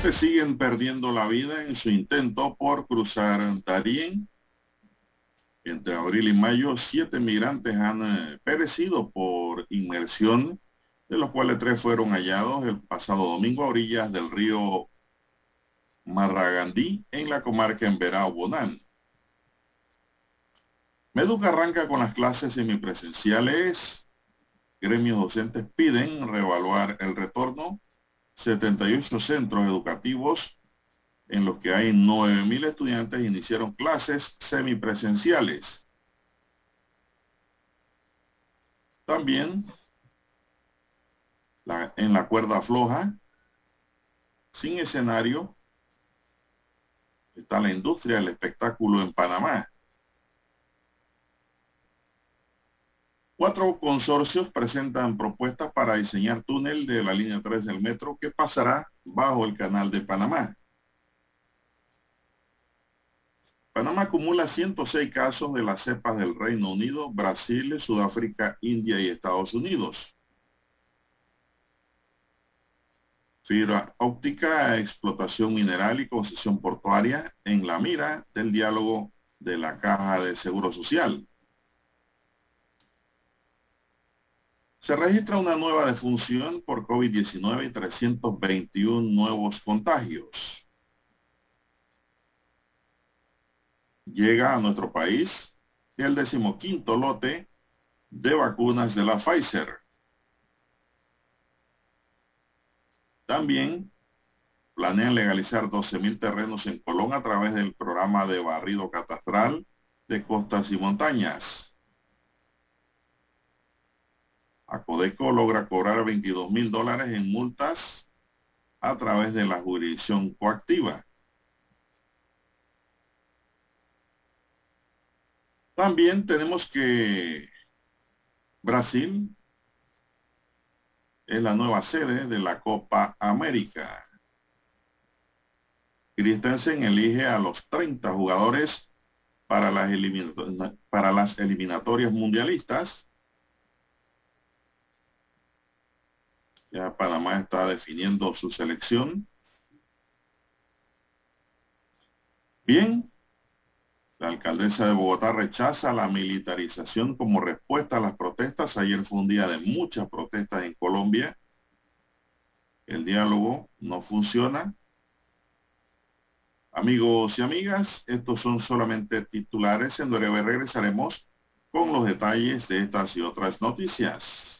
Siguen perdiendo la vida en su intento por cruzar Darién. Entre abril y mayo, siete migrantes han eh, perecido por inmersión, de los cuales tres fueron hallados el pasado domingo a orillas del río Marragandí, en la comarca en Verao Bonán. Meduca arranca con las clases semipresenciales. Gremios docentes piden reevaluar el retorno 78 centros educativos en los que hay 9.000 estudiantes iniciaron clases semipresenciales. También en la cuerda floja, sin escenario, está la industria del espectáculo en Panamá. Cuatro consorcios presentan propuestas para diseñar túnel de la línea 3 del metro que pasará bajo el canal de Panamá. Panamá acumula 106 casos de las cepas del Reino Unido, Brasil, Sudáfrica, India y Estados Unidos. Fibra óptica, explotación mineral y concesión portuaria en la mira del diálogo de la Caja de Seguro Social. Se registra una nueva defunción por COVID-19 y 321 nuevos contagios. Llega a nuestro país el decimoquinto lote de vacunas de la Pfizer. También planean legalizar 12.000 terrenos en Colón a través del programa de barrido catastral de costas y montañas. Acodeco logra cobrar 22 mil dólares en multas a través de la jurisdicción coactiva. También tenemos que Brasil es la nueva sede de la Copa América. Christensen elige a los 30 jugadores para las, para las eliminatorias mundialistas Ya Panamá está definiendo su selección. Bien, la alcaldesa de Bogotá rechaza la militarización como respuesta a las protestas. Ayer fue un día de muchas protestas en Colombia. El diálogo no funciona. Amigos y amigas, estos son solamente titulares. En breve regresaremos con los detalles de estas y otras noticias.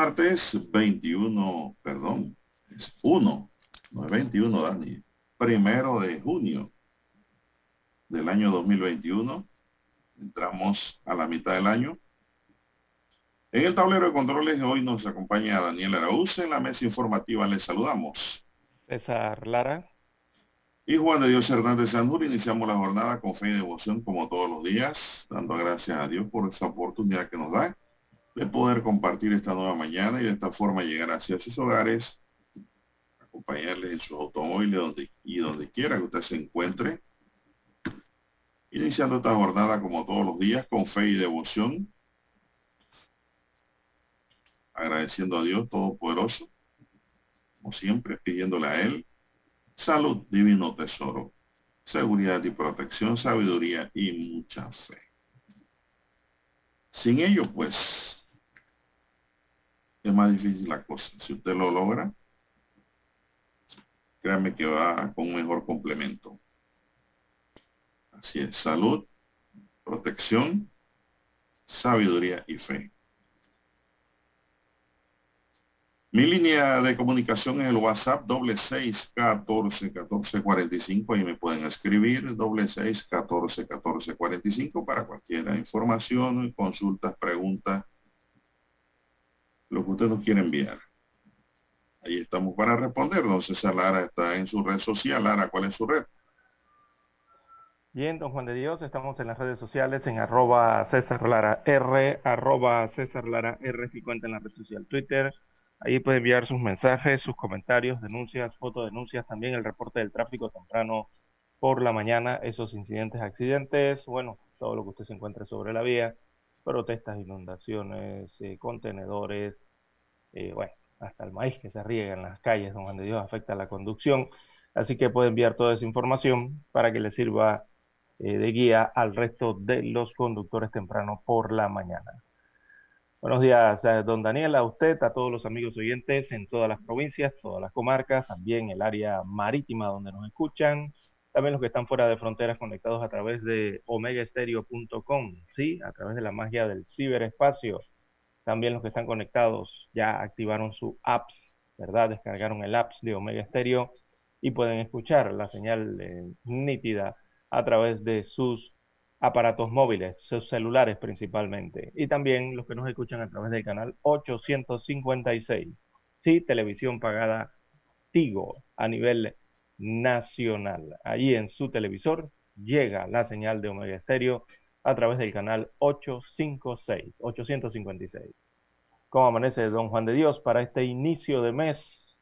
Martes 21, perdón, es 1, no es 21, Dani, primero de junio del año 2021. Entramos a la mitad del año. En el tablero de controles hoy nos acompaña Daniel Araúz. En la mesa informativa les saludamos. César Lara. Y Juan de Dios Hernández Sanjur. Iniciamos la jornada con fe y devoción como todos los días, dando gracias a Dios por esta oportunidad que nos da de poder compartir esta nueva mañana y de esta forma llegar hacia sus hogares, acompañarles en sus automóviles y donde quiera que usted se encuentre. Iniciando esta jornada como todos los días con fe y devoción, agradeciendo a Dios Todopoderoso, como siempre, pidiéndole a Él salud, divino tesoro, seguridad y protección, sabiduría y mucha fe. Sin ello, pues, es más difícil la cosa. Si usted lo logra, créame que va con un mejor complemento. Así es, salud, protección, sabiduría y fe. Mi línea de comunicación es el WhatsApp doble seis catorce catorce cuarenta y cinco. Ahí me pueden escribir doble seis catorce catorce cuarenta y cinco para cualquier información, consultas, preguntas lo que usted nos quiere enviar. Ahí estamos para responder. Don César Lara está en su red social. Lara, ¿cuál es su red? Bien, don Juan de Dios, estamos en las redes sociales en arroba César Lara R, arroba César Lara R, si cuenta en la red social Twitter. Ahí puede enviar sus mensajes, sus comentarios, denuncias, fotodenuncias, también el reporte del tráfico temprano por la mañana, esos incidentes, accidentes, bueno, todo lo que usted se encuentre sobre la vía protestas, inundaciones, eh, contenedores, eh, bueno, hasta el maíz que se riega en las calles donde Dios afecta la conducción. Así que puede enviar toda esa información para que le sirva eh, de guía al resto de los conductores temprano por la mañana. Buenos días, don Daniel, a usted, a todos los amigos oyentes en todas las provincias, todas las comarcas, también el área marítima donde nos escuchan, también los que están fuera de fronteras conectados a través de omegaestereo.com, ¿sí? A través de la magia del ciberespacio. También los que están conectados ya activaron su apps, ¿verdad? Descargaron el apps de Omega Stereo y pueden escuchar la señal eh, nítida a través de sus aparatos móviles, sus celulares principalmente. Y también los que nos escuchan a través del canal 856. Sí, televisión pagada Tigo a nivel nacional. Allí en su televisor llega la señal de Omega Estéreo a través del canal 856, 856. ¿Cómo amanece Don Juan de Dios para este inicio de mes?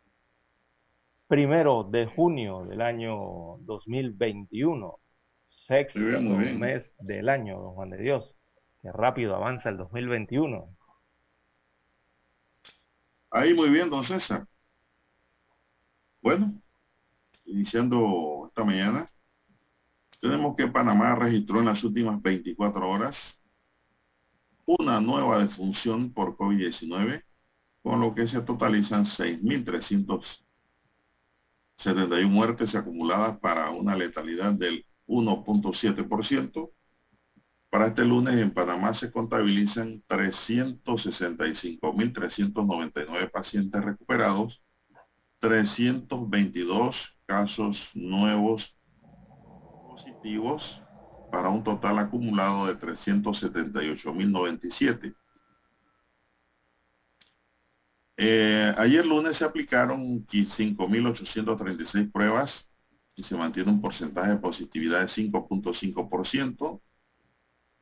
Primero de junio del año 2021, sexto mes del año, Don Juan de Dios. Qué rápido avanza el 2021. Ahí muy bien, don César. Bueno, iniciando esta mañana, tenemos que Panamá registró en las últimas 24 horas una nueva defunción por COVID-19, con lo que se totalizan 6.371 muertes acumuladas para una letalidad del 1.7%. Para este lunes en Panamá se contabilizan 365.399 pacientes recuperados, 322 casos nuevos positivos para un total acumulado de 378.097. Eh, ayer lunes se aplicaron 5.836 pruebas y se mantiene un porcentaje de positividad de 5.5%.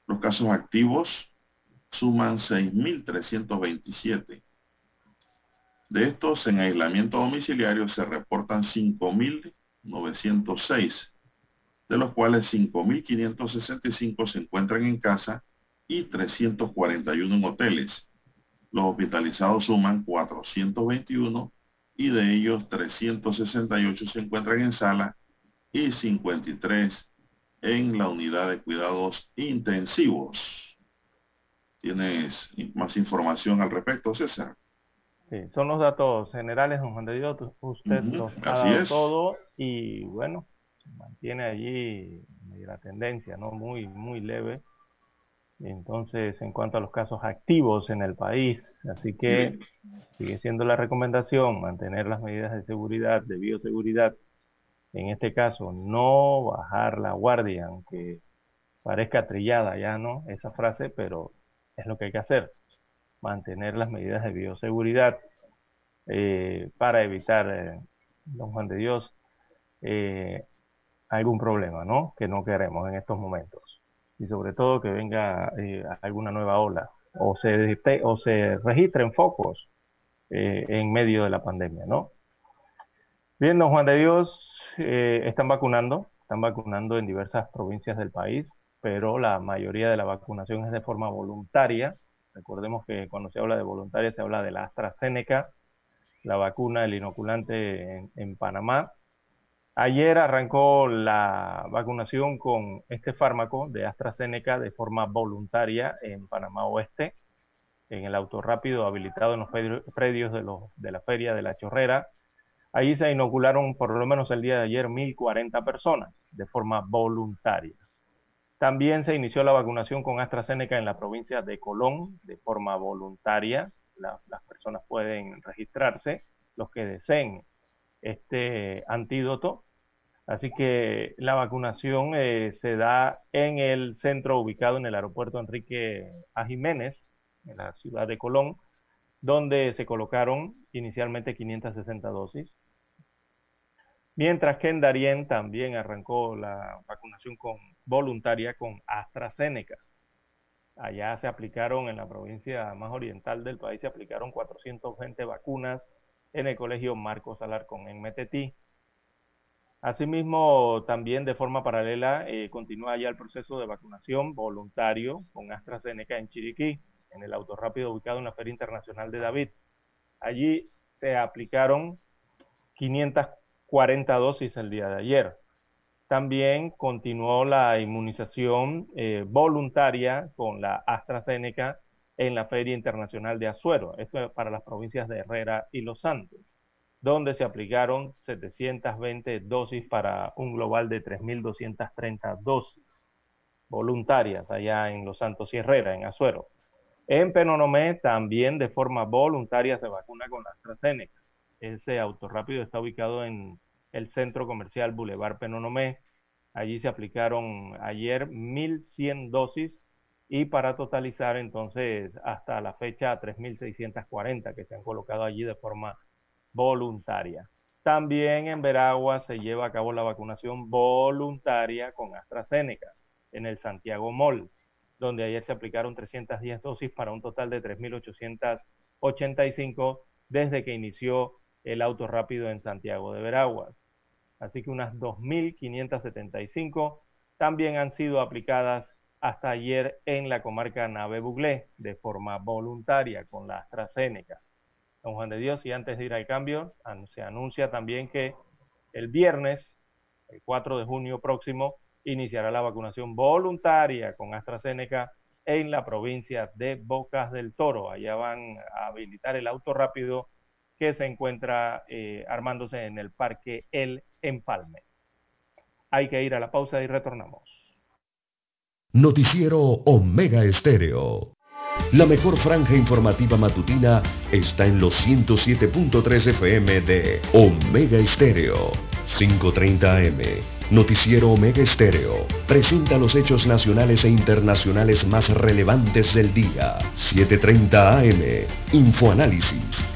Los casos activos suman 6.327. De estos, en aislamiento domiciliario se reportan 5.906, de los cuales 5.565 se encuentran en casa y 341 en hoteles. Los hospitalizados suman 421 y de ellos 368 se encuentran en sala y 53 en la unidad de cuidados intensivos. ¿Tienes más información al respecto, César? Sí, son los datos generales, don Juan de Dios. Usted los ha dado todo y bueno, se mantiene allí la tendencia, ¿no? Muy, muy leve. entonces en cuanto a los casos activos en el país. Así que sigue siendo la recomendación mantener las medidas de seguridad, de bioseguridad. En este caso, no bajar la guardia, aunque parezca trillada ya, ¿no? Esa frase, pero es lo que hay que hacer. Mantener las medidas de bioseguridad eh, para evitar, eh, don Juan de Dios, eh, algún problema, ¿no? Que no queremos en estos momentos. Y sobre todo que venga alguna nueva ola o se, o se registren focos en medio de la pandemia, ¿no? Bien, don Juan de Dios, están vacunando, están vacunando en diversas provincias del país pero la mayoría de la vacunación es de forma voluntaria. Recordemos que cuando se habla de voluntaria se habla de la AstraZeneca, la vacuna, el inoculante en, Panamá. Ayer arrancó la vacunación con este fármaco de AstraZeneca de forma voluntaria en Panamá Oeste, en el auto rápido habilitado en los predios de, de la Feria de la Chorrera. Allí se inocularon por lo menos el día de ayer 1.040 personas de forma voluntaria. También se inició la vacunación con AstraZeneca en la provincia de Colón de forma voluntaria. las personas pueden registrarse, los que deseen este antídoto. Así que la vacunación eh, se da en el centro ubicado en el aeropuerto Enrique A. Jiménez, en la ciudad de Colón, donde se colocaron inicialmente 560 dosis Mientras que en Darien también arrancó la vacunación con, voluntaria con AstraZeneca. Allá se aplicaron, en la provincia más oriental del país, se aplicaron 420 vacunas en el colegio Marcos Alarcón en Metetí. Asimismo, también de forma paralela, eh, continúa ya el proceso de vacunación voluntario con AstraZeneca en Chiriquí, en el autorrápido ubicado en la Feria Internacional de David. Allí se aplicaron 500 40 dosis el día de ayer. También continuó la inmunización eh, voluntaria con la AstraZeneca en la Feria Internacional de Azuero, esto es para las provincias de Herrera y Los Santos, donde se aplicaron 720 dosis para un global de 3.230 dosis voluntarias allá en Los Santos y Herrera, en Azuero. En Penonomé también de forma voluntaria se vacuna con AstraZeneca. Ese autorrápido está ubicado en el centro comercial Boulevard Penonomé. Allí se aplicaron ayer 1.100 dosis y para totalizar entonces hasta la fecha 3.640 que se han colocado allí de forma voluntaria. También en Veragua se lleva a cabo la vacunación voluntaria con AstraZeneca en el Santiago Mall, donde ayer se aplicaron 310 dosis para un total de 3.885 desde que inició el auto rápido en Santiago de Veraguas. Así que unas 2.575 también han sido aplicadas hasta ayer en la comarca Nave Buglé de forma voluntaria con la AstraZeneca. Don Juan de Dios, y antes de ir al cambio, se anuncia también que el viernes, el 4 de junio próximo, iniciará la vacunación voluntaria con AstraZeneca en la provincia de Bocas del Toro. Allá van a habilitar el auto rápido que se encuentra eh, armándose en el Parque El Empalme. Hay que ir a la pausa y retornamos. Noticiero Omega Estéreo. La mejor franja informativa matutina está en los 107.3 FM de Omega Estéreo, 530 AM. Noticiero Omega Estéreo presenta los hechos nacionales e internacionales más relevantes del día. 730 AM. Infoanálisis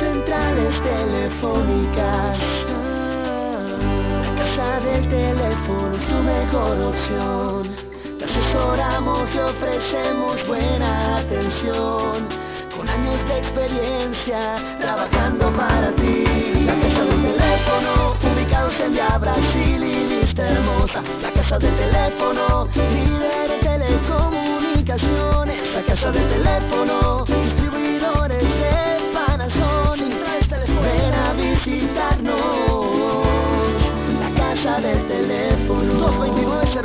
Centrales telefónicas. La casa del teléfono es tu mejor opción. Te asesoramos y ofrecemos buena atención. Con años de experiencia trabajando para ti. La casa del teléfono, ubicados en Via Brasil y vista hermosa, la casa del teléfono, líder de telecomunicaciones, la casa del teléfono,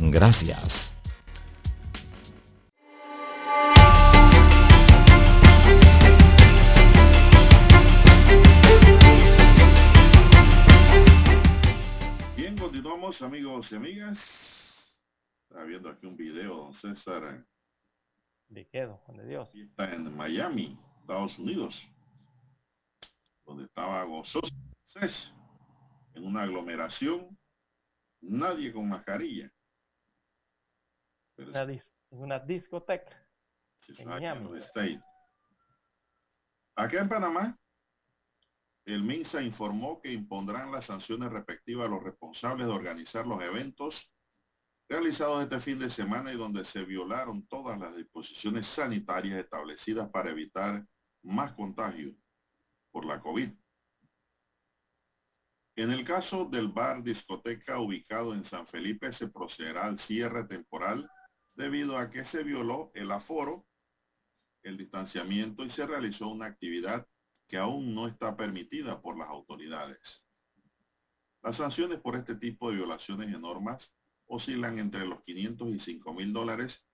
Gracias. amigos y amigas. Estaba viendo aquí un video, don César. ¿De qué, don de Dios? Está en Miami, Estados Unidos, donde estaba gozoso en una aglomeración, nadie con mascarilla. Una discoteca en Miami. Acá en Panamá, el MINSA informó que impondrán las sanciones respectivas a los responsables de organizar los eventos realizados este fin de semana y donde se violaron todas las disposiciones sanitarias establecidas para evitar más contagio por la COVID. En el caso del bar discoteca ubicado en San Felipe se procederá al cierre temporal debido a que se violó el aforo, el distanciamiento y se realizó una actividad que aún no está permitida por las autoridades. Las sanciones por este tipo de violaciones de normas oscilan entre los 500 y 5 mil dólares,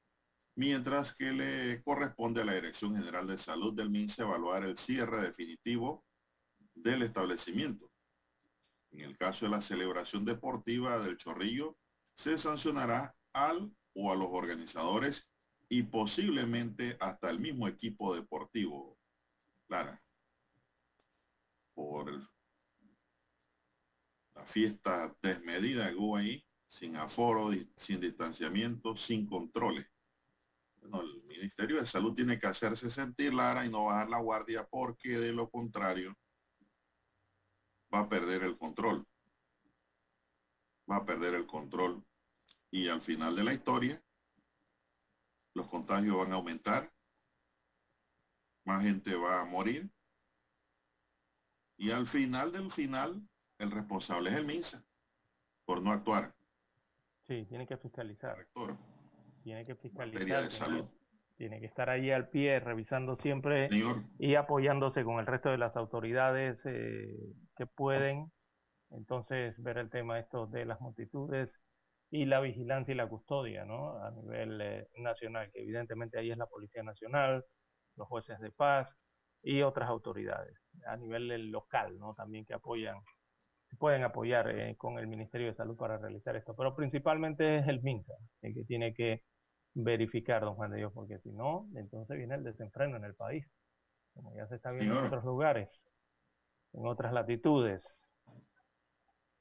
mientras que le corresponde a la Dirección General de Salud del MINSE evaluar el cierre definitivo del establecimiento. En el caso de la celebración deportiva del Chorrillo, se sancionará al o a los organizadores y posiblemente hasta el mismo equipo deportivo. Clara por la fiesta desmedida que hubo ahí, sin aforo, sin distanciamiento, sin controles. Bueno, el Ministerio de Salud tiene que hacerse sentir Lara y no bajar la guardia porque de lo contrario va a perder el control. Va a perder el control. Y al final de la historia, los contagios van a aumentar, más gente va a morir y al final del final, el responsable es el MINSA por no actuar. Sí, tiene que fiscalizar. Rector. Tiene que fiscalizar. Tiene que estar ahí al pie, revisando siempre y apoyándose con el resto de las autoridades eh, que pueden. Entonces, ver el tema esto de las multitudes y la vigilancia y la custodia, ¿no? A nivel eh, nacional, que evidentemente ahí es la Policía Nacional, los jueces de paz, y otras autoridades a nivel local, ¿no? También que apoyan, pueden apoyar eh, con el Ministerio de Salud para realizar esto, pero principalmente es el MINSA el que tiene que verificar, don Juan de Dios, porque si no, entonces viene el desenfreno en el país, como ya se está viendo en otros lugares, en otras latitudes.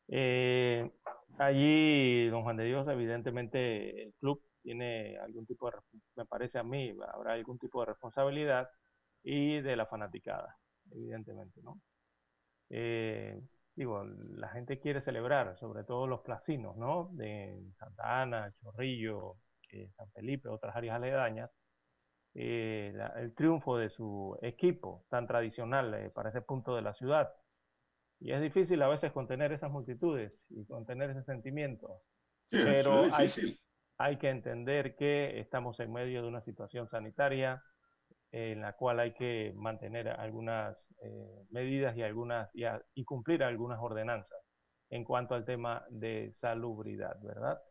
Eh, allí, don Juan de Dios, evidentemente el club tiene algún tipo de, me parece a mí, habrá algún tipo de responsabilidad y de la fanaticada, evidentemente, ¿no? Eh, digo, la gente quiere celebrar, sobre todo los placinos, ¿no? De Santa Ana, Chorrillo, eh, San Felipe, otras áreas aledañas, eh, el triunfo de su equipo tan tradicional para ese punto de la ciudad. Y es difícil a veces contener esas multitudes y contener ese sentimiento. pero hay, hay que entender que estamos en medio de una situación sanitaria en la cual hay que mantener algunas eh, medidas y, algunas, y, cumplir algunas ordenanzas en cuanto al tema de salubridad, ¿verdad?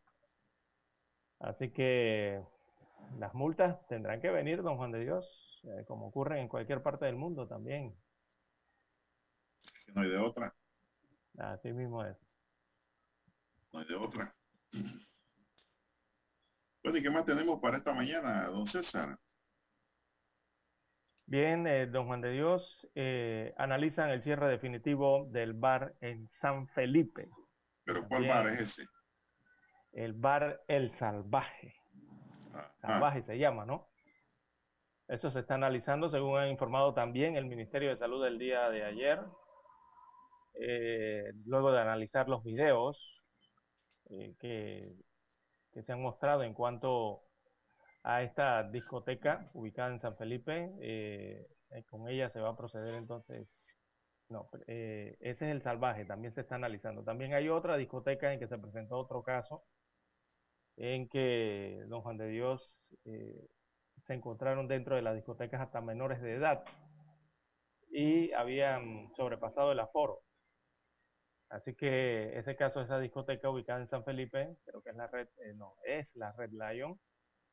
Así que las multas tendrán que venir, don Juan de Dios, eh, como ocurre en cualquier parte del mundo también. No hay de otra. Así mismo es. No hay de otra. Bueno, ¿y qué más tenemos para esta mañana, don César? Bien, eh, don Juan de Dios, eh, analizan el cierre definitivo del bar en San Felipe. ¿Pero cuál bar es ese? el bar El Salvaje. Salvaje se llama, ¿no? Eso se está analizando, según ha informado también el Ministerio de Salud el día de ayer. Eh, luego de analizar los videos eh, que, se han mostrado en cuanto a esta discoteca ubicada en San Felipe, eh, con ella se va a proceder entonces. No, ese es el salvaje, también se está analizando. También hay otra discoteca en que se presentó otro caso, en que don Juan de Dios se encontraron dentro de las discotecas hasta menores de edad y habían sobrepasado el aforo. Así que ese caso, esa discoteca ubicada en San Felipe, creo que es la red, eh, no, es la red Lion.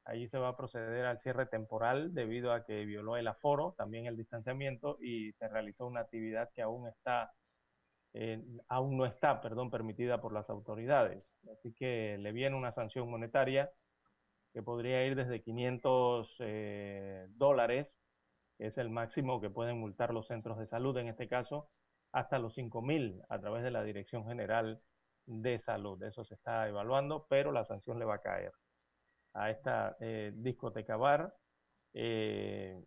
Allí se va a proceder al cierre temporal debido a que violó el aforo, también el distanciamiento y se realizó una actividad que aún está, eh, aún no está, perdón, permitida por las autoridades. Así que le viene una sanción monetaria que podría ir desde 500 eh, dólares, que es el máximo que pueden multar los centros de salud en este caso, hasta los 5.000 a través de la Dirección General de Salud. Eso se está evaluando, pero la sanción le va a caer a esta eh, discoteca bar. Eh,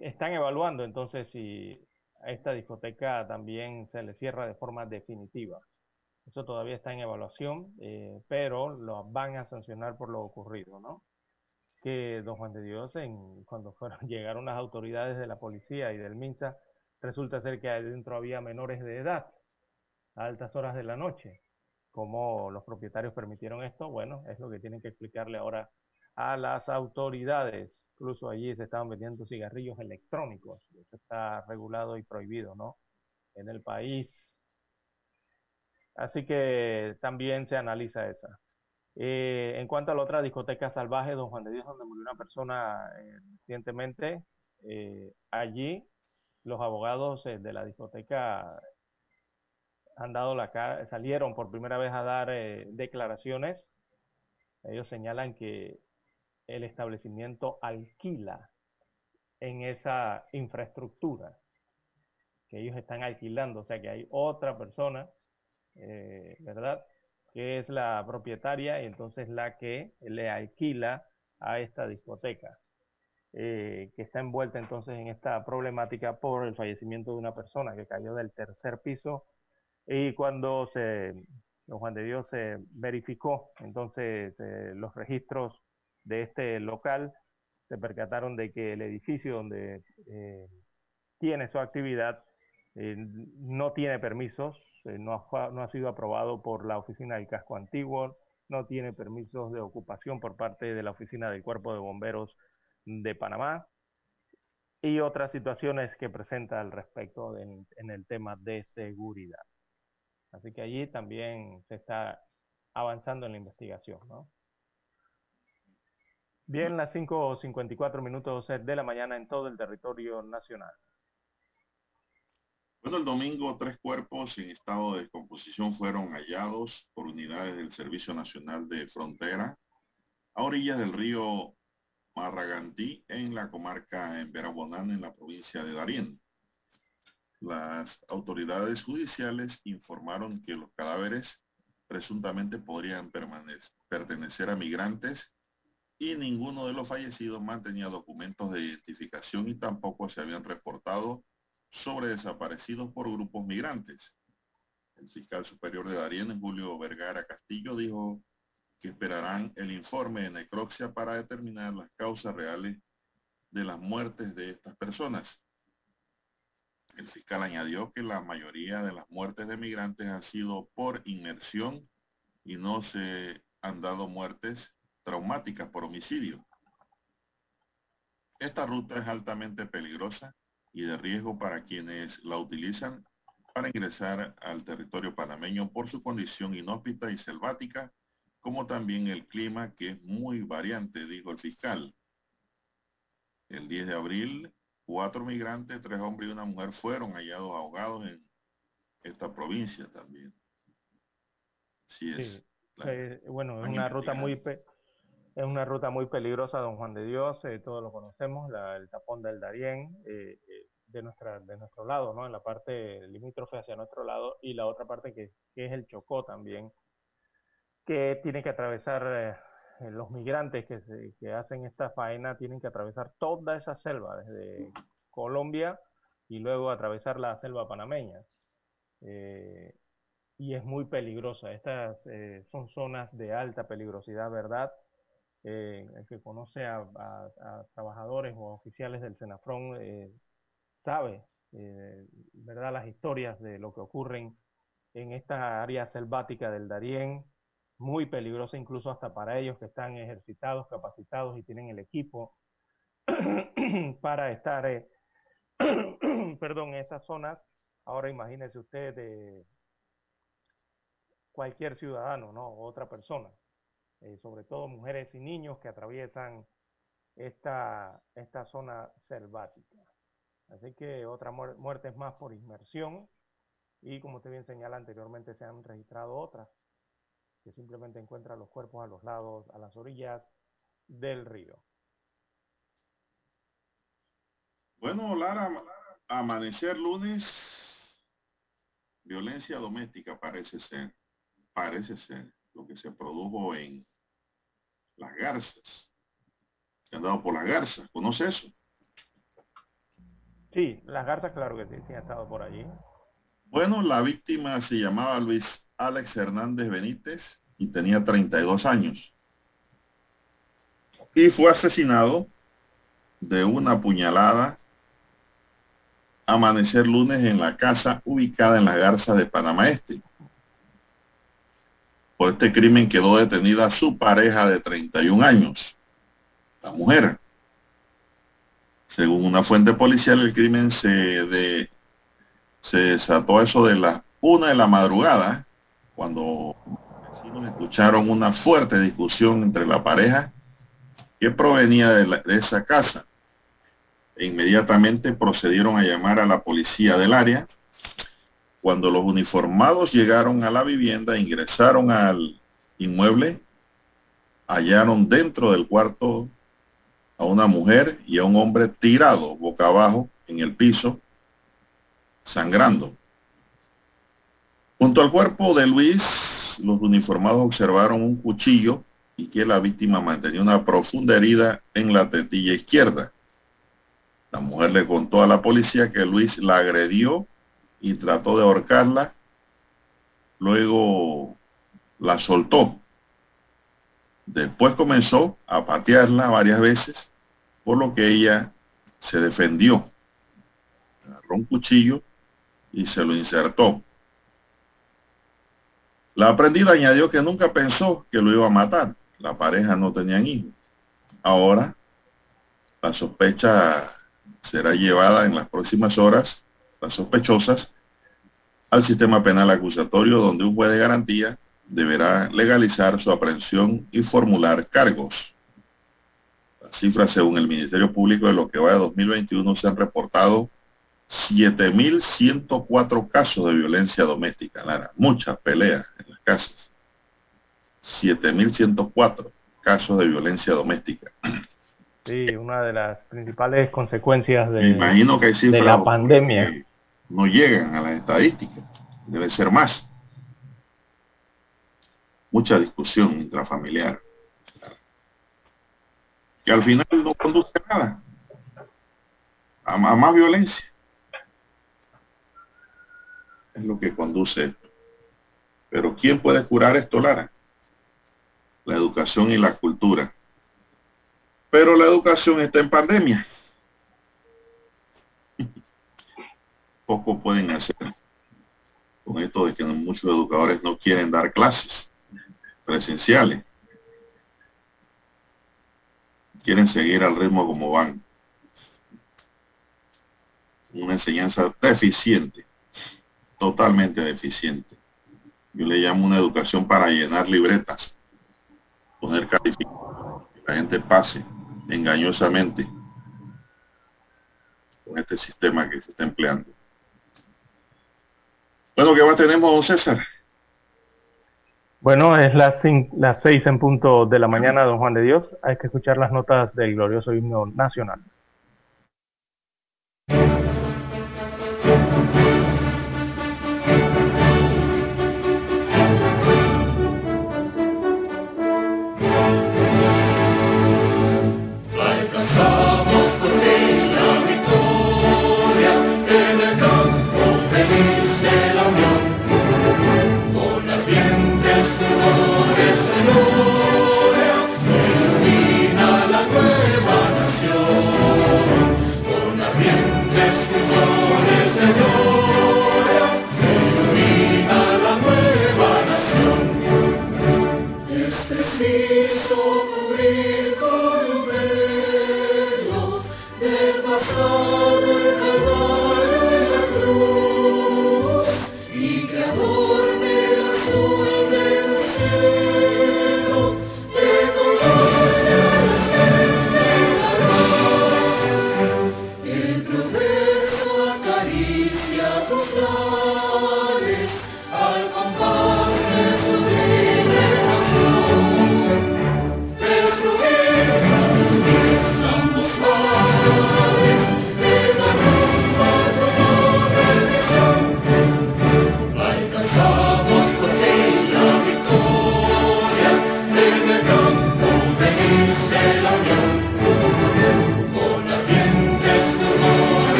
están evaluando entonces si a esta discoteca también se le cierra de forma definitiva. Eso todavía está en evaluación, eh, pero lo van a sancionar por lo ocurrido, ¿no? Que don Juan de Dios, cuando fueron, llegaron las autoridades de la policía y del MINSA, resulta ser que adentro había menores de edad a altas horas de la noche. ¿Cómo los propietarios permitieron esto? Bueno, es lo que tienen que explicarle ahora a las autoridades. Incluso allí se estaban vendiendo cigarrillos electrónicos. Eso está regulado y prohibido, ¿no? En el país Así que también se analiza esa. Eh, en cuanto a la otra discoteca salvaje, Don Juan de Dios, donde murió una persona eh, recientemente, eh, allí los abogados de la discoteca han dado la cara, salieron por primera vez a dar declaraciones. Ellos señalan que el establecimiento alquila en esa infraestructura que ellos están alquilando, o sea que hay otra persona eh, ¿verdad? Que es la propietaria y entonces la que le alquila a esta discoteca, eh, que está envuelta entonces en esta problemática por el fallecimiento de una persona que cayó del tercer piso. Y cuando se, don Juan de Dios se verificó entonces eh, los registros de este local, se percataron de que el edificio donde tiene su actividad eh, no tiene permisos, eh, no, ha, no, ha, sido aprobado por la Oficina del Casco Antiguo, no tiene permisos de ocupación por parte de la Oficina del Cuerpo de Bomberos de Panamá y otras situaciones que presenta al respecto en el tema de seguridad. Así que allí también se está avanzando en la investigación. ¿no? Bien, las 5.54 minutos de la mañana en todo el territorio nacional. Bueno, el domingo tres cuerpos en estado de descomposición fueron hallados por unidades del Servicio Nacional de Frontera a orillas del río Marragantí en la comarca en Verabonán en la provincia de Darién. Las autoridades judiciales informaron que los cadáveres presuntamente podrían pertenecer a migrantes y ninguno de los fallecidos mantenía documentos de identificación y tampoco se habían reportado sobre desaparecidos por grupos migrantes. El fiscal superior de Darien, Julio Vergara Castillo, dijo que esperarán el informe de necropsia para determinar las causas reales de las muertes de estas personas. El fiscal añadió que la mayoría de las muertes de migrantes han sido por inmersión y no se han dado muertes traumáticas por homicidio. Esta ruta es altamente peligrosa y de riesgo para quienes la utilizan para ingresar al territorio panameño por su condición inhóspita y selvática, como también el clima que es muy variante, dijo el fiscal. El 10 de abril, cuatro migrantes, tres hombres y una mujer fueron hallados ahogados en esta provincia también. Así es. Eh, bueno, es una ruta muy es una ruta muy peligrosa, don Juan de Dios, eh, todos lo conocemos, el tapón del Darién, eh, eh, de, nuestra, de nuestro lado, ¿no? En la parte limítrofe hacia nuestro lado y la otra parte que, es el Chocó también, que tienen que atravesar eh, los migrantes que, que hacen esta faena, tienen que atravesar toda esa selva desde Colombia y luego atravesar la selva panameña. Eh, y es muy peligrosa. Estas eh, son zonas de alta peligrosidad, ¿verdad? Eh, el que conoce a, trabajadores o oficiales del Senafrón sabe, ¿verdad?, las historias de lo que ocurren en esta área selvática del Darién, muy peligrosa incluso hasta para ellos que están ejercitados, capacitados y tienen el equipo para estar perdón, esas zonas, ahora imagínese usted de cualquier ciudadano, ¿no? Otra persona, eh, sobre todo mujeres y niños que atraviesan esta, esta zona selvática. Así que otra muerte es más por inmersión y como usted bien señala anteriormente se han registrado otras que simplemente encuentran los cuerpos a los lados, a las orillas del río. Bueno, Lara, amanecer lunes, violencia doméstica parece ser, parece ser lo que se produjo en las garzas. Se han dado por las garzas, ¿conoce eso? Sí, las garzas, claro que sí, sí, ha estado por allí. Bueno, la víctima se llamaba Luis Alex Hernández Benítez y tenía 32 años. Y fue asesinado de una puñalada amanecer lunes en la casa ubicada en la Garza de Panamá Este. Por este crimen quedó detenida su pareja de 31 años, la mujer. Según una fuente policial, el crimen se, de, se desató eso de las una de la madrugada, cuando vecinos escucharon una fuerte discusión entre la pareja que provenía de esa casa e inmediatamente procedieron a llamar a la policía del área. Cuando los uniformados llegaron a la vivienda, ingresaron al inmueble, hallaron dentro del cuarto a una mujer y a un hombre tirado boca abajo en el piso, sangrando. Junto al cuerpo de Luis, los uniformados observaron un cuchillo y que la víctima mantenía una profunda herida en la tetilla izquierda. La mujer le contó a la policía que Luis la agredió y trató de ahorcarla. Luego la soltó. Después comenzó a patearla varias veces, por lo que ella se defendió. Agarró un cuchillo y se lo insertó. La aprendida añadió que nunca pensó que lo iba a matar. La pareja no tenían hijos. Ahora, la sospecha será llevada en las próximas horas, las sospechosas, al sistema penal acusatorio donde un juez de garantía deberá legalizar su aprehensión y formular cargos. Las cifras según el Ministerio Público de lo que va de 2021 se han reportado 7.104 casos de violencia doméstica, Lara. Muchas peleas en las casas. 7.104 casos de violencia doméstica. Sí, una de las principales consecuencias de, imagino que de la pandemia. No llegan a las estadísticas, debe ser más. Mucha discusión intrafamiliar. Que al final no conduce a nada. A, más violencia. Es lo que conduce esto. Pero ¿quién puede curar esto, Lara? La educación y la cultura pero la educación está en pandemia. Poco pueden hacer con esto de que muchos educadores no quieren dar clases presenciales. Quieren seguir al ritmo como van. Una enseñanza deficiente, totalmente deficiente. Yo le llamo una educación para llenar libretas, poner calificaciones, que la gente pase engañosamente con este sistema que se está empleando. Bueno, ¿qué más tenemos, don César? Bueno, es las, las seis en punto de la mañana, don Juan de Dios. Hay que escuchar las notas del glorioso himno nacional.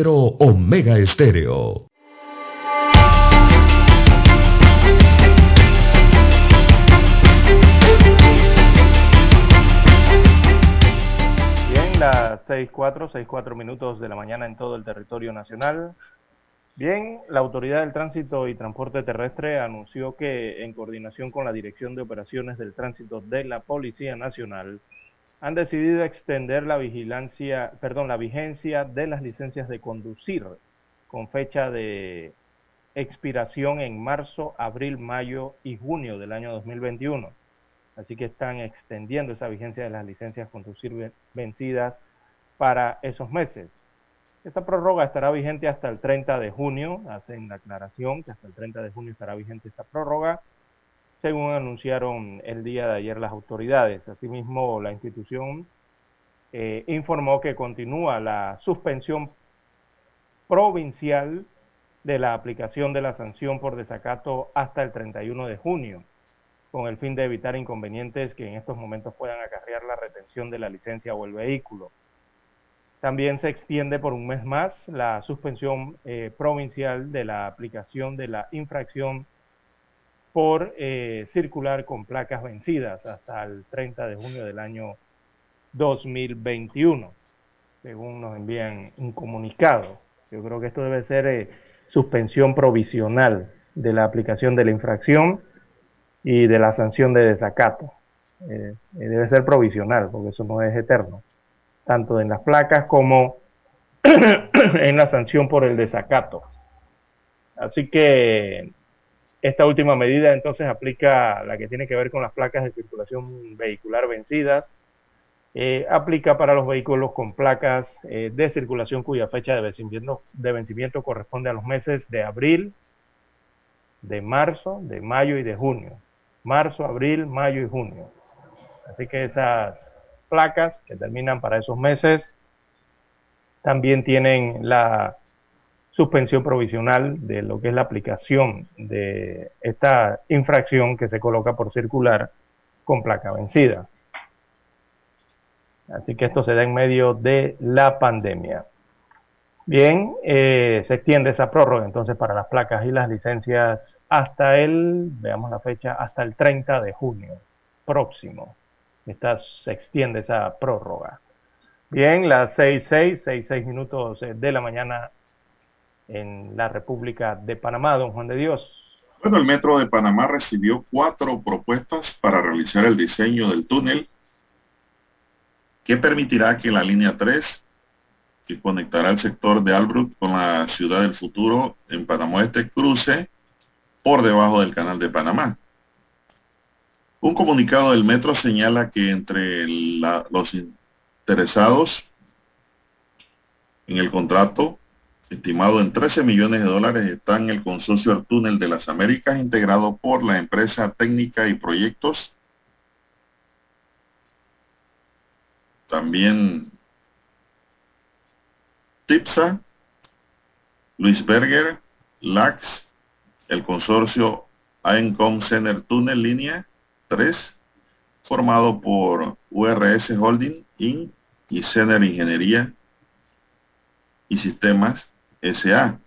Noticiero Omega Estéreo. Bien, las 6.4, 6.4 minutos de la mañana en todo el territorio nacional. Bien, la Autoridad del Tránsito y Transporte Terrestre anunció que en coordinación con la Dirección de Operaciones del Tránsito de la Policía Nacional, han decidido extender la vigilancia, perdón, la vigencia de las licencias de conducir con fecha de expiración en marzo, abril, mayo y junio del año 2021. Así que están extendiendo esa vigencia de las licencias de conducir vencidas para esos meses. Esa prórroga estará vigente hasta el 30 de junio, hacen la aclaración que hasta el 30 de junio estará vigente esta prórroga según anunciaron el día de ayer las autoridades. Asimismo, la institución eh, informó que continúa la suspensión provincial de la aplicación de la sanción por desacato hasta el 31 de junio, con el fin de evitar inconvenientes que en estos momentos puedan acarrear la retención de la licencia o el vehículo. También se extiende por un mes más la suspensión eh, provincial de la aplicación de la infracción por eh, circular con placas vencidas hasta el 30 de junio del año 2021, según nos envían un comunicado. Yo creo que esto debe ser eh, suspensión provisional de la aplicación de la infracción y de la sanción de desacato. Eh, debe ser provisional, porque eso no es eterno, tanto en las placas como en la sanción por el desacato. Así que esta última medida entonces aplica la que tiene que ver con las placas de circulación vehicular vencidas. Eh, aplica para los vehículos con placas eh, de circulación cuya fecha de vencimiento, de vencimiento corresponde a los meses de abril, de marzo, de mayo y de junio. Marzo, abril, mayo y junio. Así que esas placas que terminan para esos meses también tienen la suspensión provisional de lo que es la aplicación de esta infracción que se coloca por circular con placa vencida. Así que esto se da en medio de la pandemia. Bien, eh, se extiende esa prórroga entonces para las placas y las licencias hasta el, veamos la fecha, hasta el 30 de junio próximo. Esta, se extiende esa prórroga. Bien, las 6, 6, 6, 6 minutos de la mañana en la República de Panamá, don Juan de Dios. Bueno, el Metro de Panamá recibió cuatro propuestas para realizar el diseño del túnel que permitirá que la línea 3, que conectará el sector de Albrook con la ciudad del futuro en Panamá Este, cruce por debajo del canal de Panamá. Un comunicado del metro señala que entre los interesados en el contrato estimado en 13 millones de dólares, está en el consorcio del túnel de las Américas, integrado por la empresa técnica y proyectos. También TIPSA, Luis Berger, LAX, el consorcio AENCOM Center Tunnel Línea 3, formado por URS Holding Inc. y Cener Ingeniería y Sistemas S.A.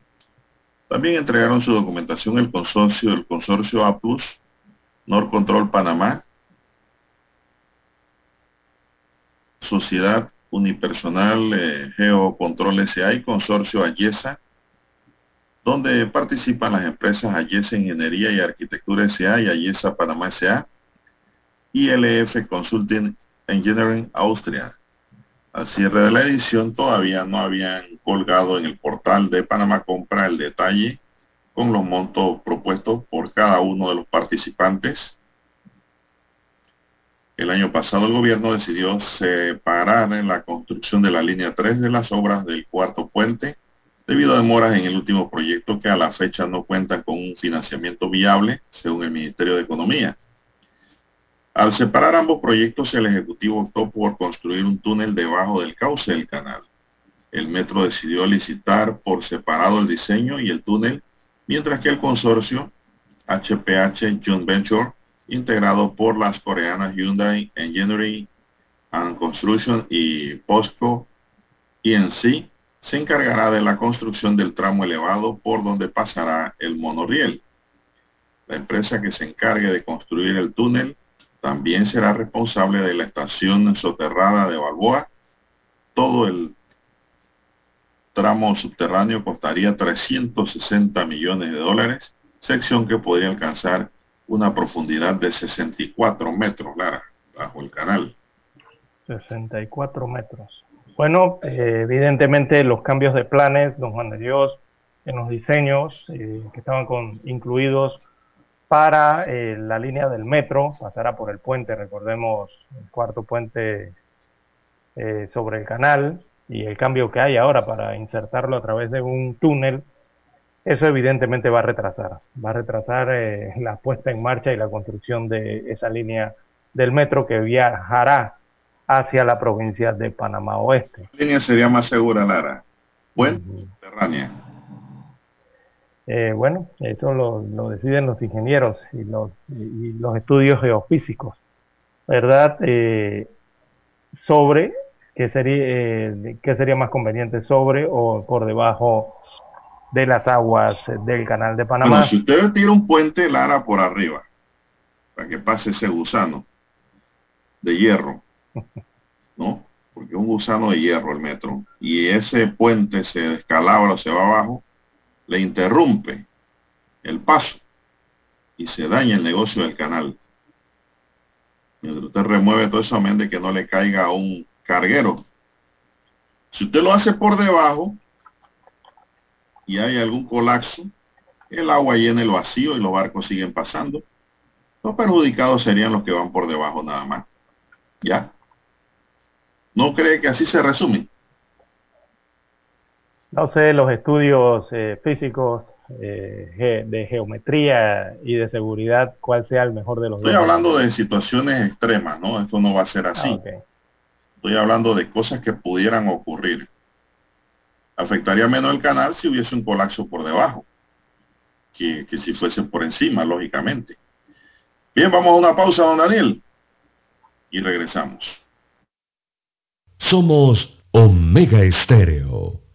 También entregaron su documentación el consorcio, el consorcio A+, Control Panamá, Sociedad Unipersonal eh, Geocontrol S.A. y Consorcio Ayesa, donde participan las empresas Ayesa Ingeniería y Arquitectura S.A. y Ayesa Panamá S.A. y LF Consulting Engineering Austria. Al cierre de la edición todavía no habían colgado en el portal de Panamá Compra el detalle con los montos propuestos por cada uno de los participantes. El año pasado el gobierno decidió separar la construcción de la línea 3 de las obras del cuarto puente debido a demoras en el último proyecto que a la fecha no cuentan con un financiamiento viable, según el Ministerio de Economía. Al separar ambos proyectos, el Ejecutivo optó por construir un túnel debajo del cauce del canal. El metro decidió licitar por separado el diseño y el túnel, mientras que el consorcio HPH Joint Venture, integrado por las coreanas Hyundai Engineering and Construction y POSCO ENC, se encargará de la construcción del tramo elevado por donde pasará el monorriel. La empresa que se encargue de construir el túnel también será responsable de la estación soterrada de Balboa. Todo el tramo subterráneo costaría 360 millones de dólares, sección que podría alcanzar una profundidad de 64 metros, Lara, bajo el canal. 64 metros. Bueno, eh, evidentemente los cambios de planes, don Juan de Dios, en los diseños eh, que estaban incluidos para eh, la línea del metro, pasará por el puente, recordemos el cuarto puente sobre el canal y el cambio que hay ahora para insertarlo a través de un túnel, eso evidentemente va a retrasar, va a retrasar la puesta en marcha y la construcción de esa línea del metro que viajará hacia la provincia de Panamá Oeste. ¿Qué línea sería más segura, Lara? Buen, subterránea. Eh, bueno, eso lo, deciden los ingenieros y los, los estudios geofísicos, ¿verdad? Eh, sobre qué sería, eh, qué sería más conveniente, sobre o por debajo de las aguas del canal de Panamá. Bueno, si usted tira un puente, Lara, por arriba, para que pase ese gusano de hierro, ¿no? Porque es un gusano de hierro el metro, y ese puente se descalabra o se va abajo, le interrumpe el paso y se daña el negocio del canal. Mientras usted remueve todo eso a menos de que no le caiga a un carguero. Si usted lo hace por debajo y hay algún colapso, el agua llena el vacío y los barcos siguen pasando. Los perjudicados serían los que van por debajo nada más. ¿Ya? ¿No cree que así se resume? No sé, los estudios eh, físicos eh, de geometría y de seguridad, cuál sea el mejor de los Estoy hablando de situaciones extremas, ¿no? Esto no va a ser así. Ah, Estoy hablando de cosas que pudieran ocurrir. Afectaría menos el canal si hubiese un colapso por debajo, que, que si fuese por encima, lógicamente. Bien, vamos a una pausa, don Daniel, y regresamos. Somos Omega Estéreo.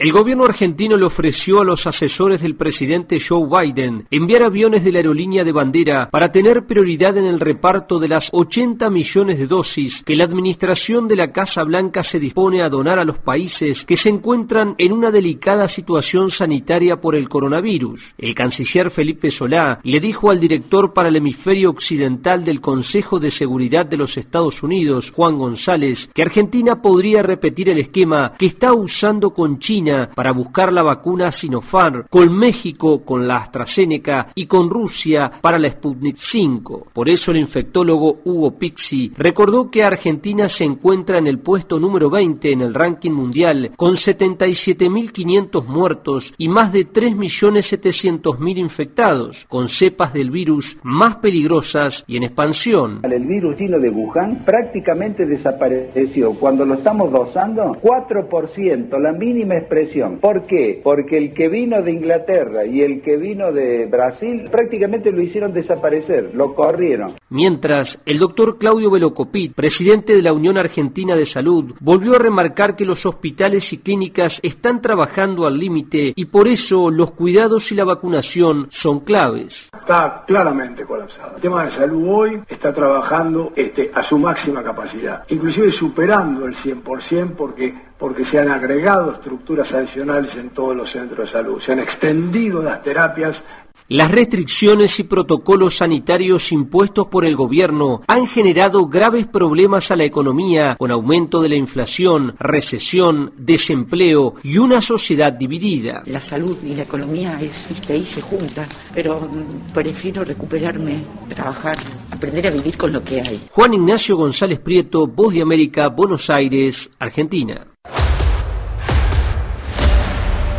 El gobierno argentino le ofreció a los asesores del presidente Joe Biden enviar aviones de la aerolínea de bandera para tener prioridad en el reparto de las 80 millones de dosis que la administración de la Casa Blanca se dispone a donar a los países que se encuentran en una delicada situación sanitaria por el coronavirus. El canciller Felipe Solá le dijo al director para el hemisferio occidental del Consejo de Seguridad de los Estados Unidos, Juan González, que Argentina podría repetir el esquema que está usando con China para buscar la vacuna Sinopharm, con México con la AstraZeneca y con Rusia para la Sputnik 5. Por eso el infectólogo Hugo Pixi recordó que Argentina se encuentra en el puesto número 20 en el ranking mundial con 77.500 muertos y más de 3.700.000 infectados, con cepas del virus más peligrosas y en expansión. El virus chino de Wuhan prácticamente desapareció. Cuando lo estamos dosando, 4%, la mínima expresión ¿Por qué? Porque el que vino de Inglaterra y el que vino de Brasil prácticamente lo hicieron desaparecer, lo corrieron. Mientras, el doctor Claudio Velocopit, presidente de la Unión Argentina de Salud, volvió a remarcar que los hospitales y clínicas están trabajando al límite y por eso los cuidados y la vacunación son claves. Está claramente colapsado. El tema de salud hoy está trabajando este, a su máxima capacidad, inclusive superando el 100% porque porque se han agregado estructuras adicionales en todos los centros de salud, se han extendido las terapias las restricciones y protocolos sanitarios impuestos por el gobierno han generado graves problemas a la economía, con aumento de la inflación, recesión, desempleo y una sociedad dividida. La salud y la economía es, ahí se juntan, pero prefiero recuperarme, trabajar, aprender a vivir con lo que hay. Juan Ignacio González Prieto, Voz de América, Buenos Aires, Argentina.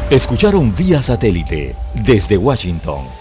Escucharon vía satélite desde Washington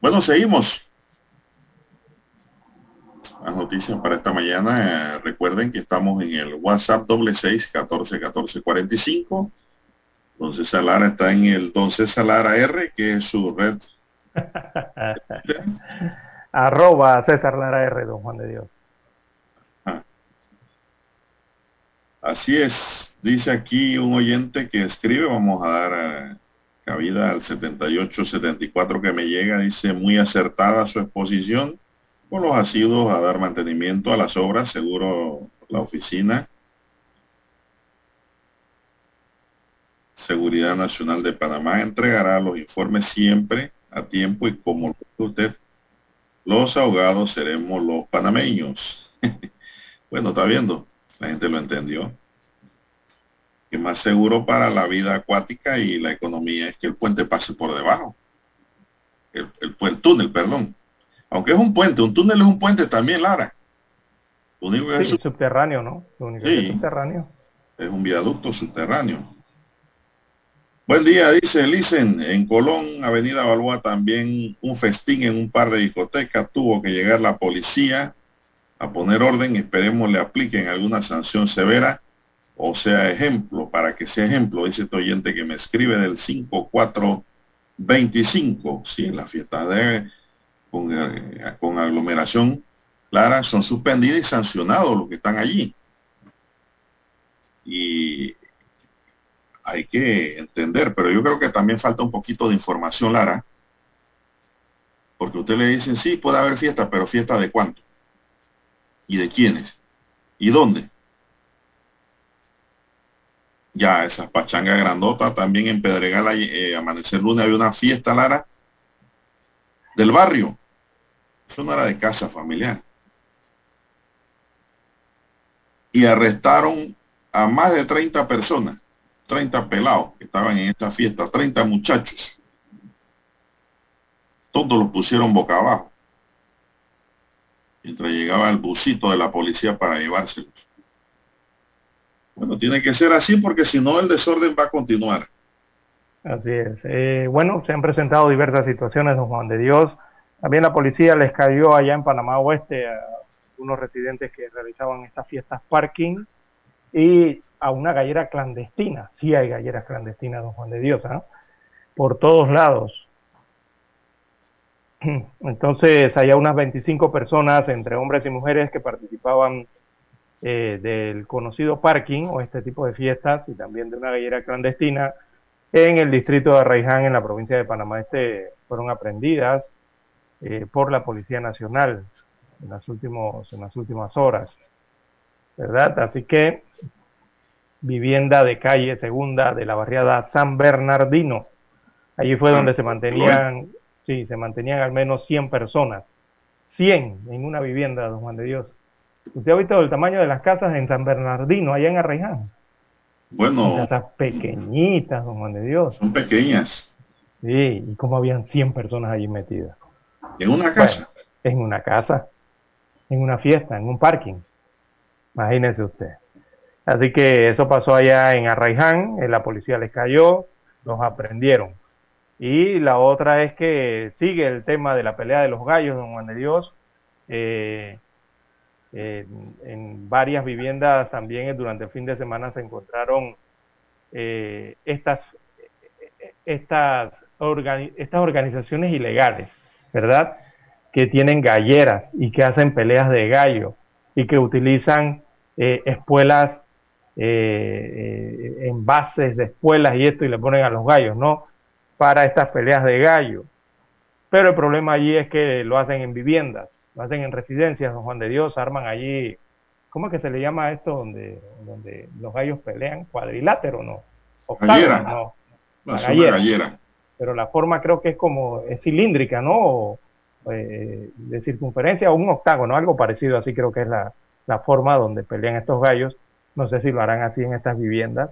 Bueno, seguimos. Las noticias para esta mañana. Eh, recuerden que estamos en el WhatsApp doble seis catorce catorce cuarenta y cinco. Don César Lara está en el Don César Lara R, que es su red. Arroba César Lara R, don Juan de Dios. Ah. Así es. Dice aquí un oyente que escribe, vamos a dar eh, cabida al 7874 que me llega, dice muy acertada su exposición con los asidos a dar mantenimiento a las obras, seguro la oficina Seguridad Nacional de Panamá entregará los informes siempre a tiempo y como usted, los ahogados seremos los panameños. bueno, está viendo, la gente lo entendió que más seguro para la vida acuática y la economía es que el puente pase por debajo. El, el, túnel, perdón. Aunque es un puente, un túnel es un puente también, Lara. es subterráneo, ¿no? sí, es subterráneo. Es un viaducto subterráneo. Buen día, dice Licen. En Colón, Avenida Balboa, también un festín en un par de discotecas. Tuvo que llegar la policía a poner orden. Esperemos le apliquen alguna sanción severa o sea ejemplo, para que sea ejemplo, dice este oyente que me escribe del 5425, sí, las fiestas de, con, eh, con aglomeración clara son suspendidas y sancionados los que están allí. Y hay que entender, pero yo creo que también falta un poquito de información, Lara, porque usted le dicen, sí, puede haber fiesta, pero fiesta de cuánto, y de quiénes, y dónde ya esa pachanga grandota, también en Pedregal, eh, Amanecer Lunes, había una fiesta, Lara, del barrio. Eso no era de casa familiar. Y arrestaron a más de 30 personas, 30 pelados que estaban en esta fiesta, 30 muchachos. Todos los pusieron boca abajo. Mientras llegaba el busito de la policía para llevárselos. Bueno, tiene que ser así porque si no el desorden va a continuar. Así es. Eh, bueno, se han presentado diversas situaciones, don Juan de Dios. También la policía les cayó allá en Panamá Oeste a unos residentes que realizaban estas fiestas parking y a una gallera clandestina. Sí hay galleras clandestinas, don Juan de Dios, ¿ah? por todos lados. Entonces, hay unas 25 personas, entre hombres y mujeres, que participaban eh, del conocido parking o este tipo de fiestas y también de una gallera clandestina en el distrito de Arraiján, en la provincia de Panamá Este, fueron aprendidas eh, por la Policía Nacional en las, últimos, en las últimas horas. ¿Verdad? Así que vivienda de calle segunda de la barriada San Bernardino. Allí fue donde se mantenían, sí, se mantenían al menos 100 personas. 100 en una vivienda, don Juan de Dios. ¿Usted ha visto el tamaño de las casas en San Bernardino, allá en Arraiján? Bueno. Casas pequeñitas, don Juan de Dios. Son pequeñas. Sí, y como habían 100 personas allí metidas. ¿En una casa? en una casa, en una fiesta, en un parking. Imagínese usted. Así que eso pasó allá en Arraiján, eh, la policía les cayó, los aprendieron. Y la otra es que sigue el tema de la pelea de los gallos, don Juan de Dios. Eh, en varias viviendas también durante el fin de semana se encontraron eh, estas, estas, estas organizaciones ilegales, ¿verdad? Que tienen galleras y que hacen peleas de gallo y que utilizan eh, espuelas, eh, envases de espuelas y esto y le ponen a los gallos, ¿no? Para estas peleas de gallo. Pero el problema allí es que lo hacen en viviendas lo hacen en residencias, don Juan de Dios, arman allí ¿cómo es que se le llama esto donde, donde los gallos pelean? ¿Cuadrilátero no? Gallera. no. La gallera. Pero la forma creo que es como, es cilíndrica, ¿no? O, eh, de circunferencia o un octágono, algo parecido, así creo que es la, la forma donde pelean estos gallos. No sé si lo harán así en estas viviendas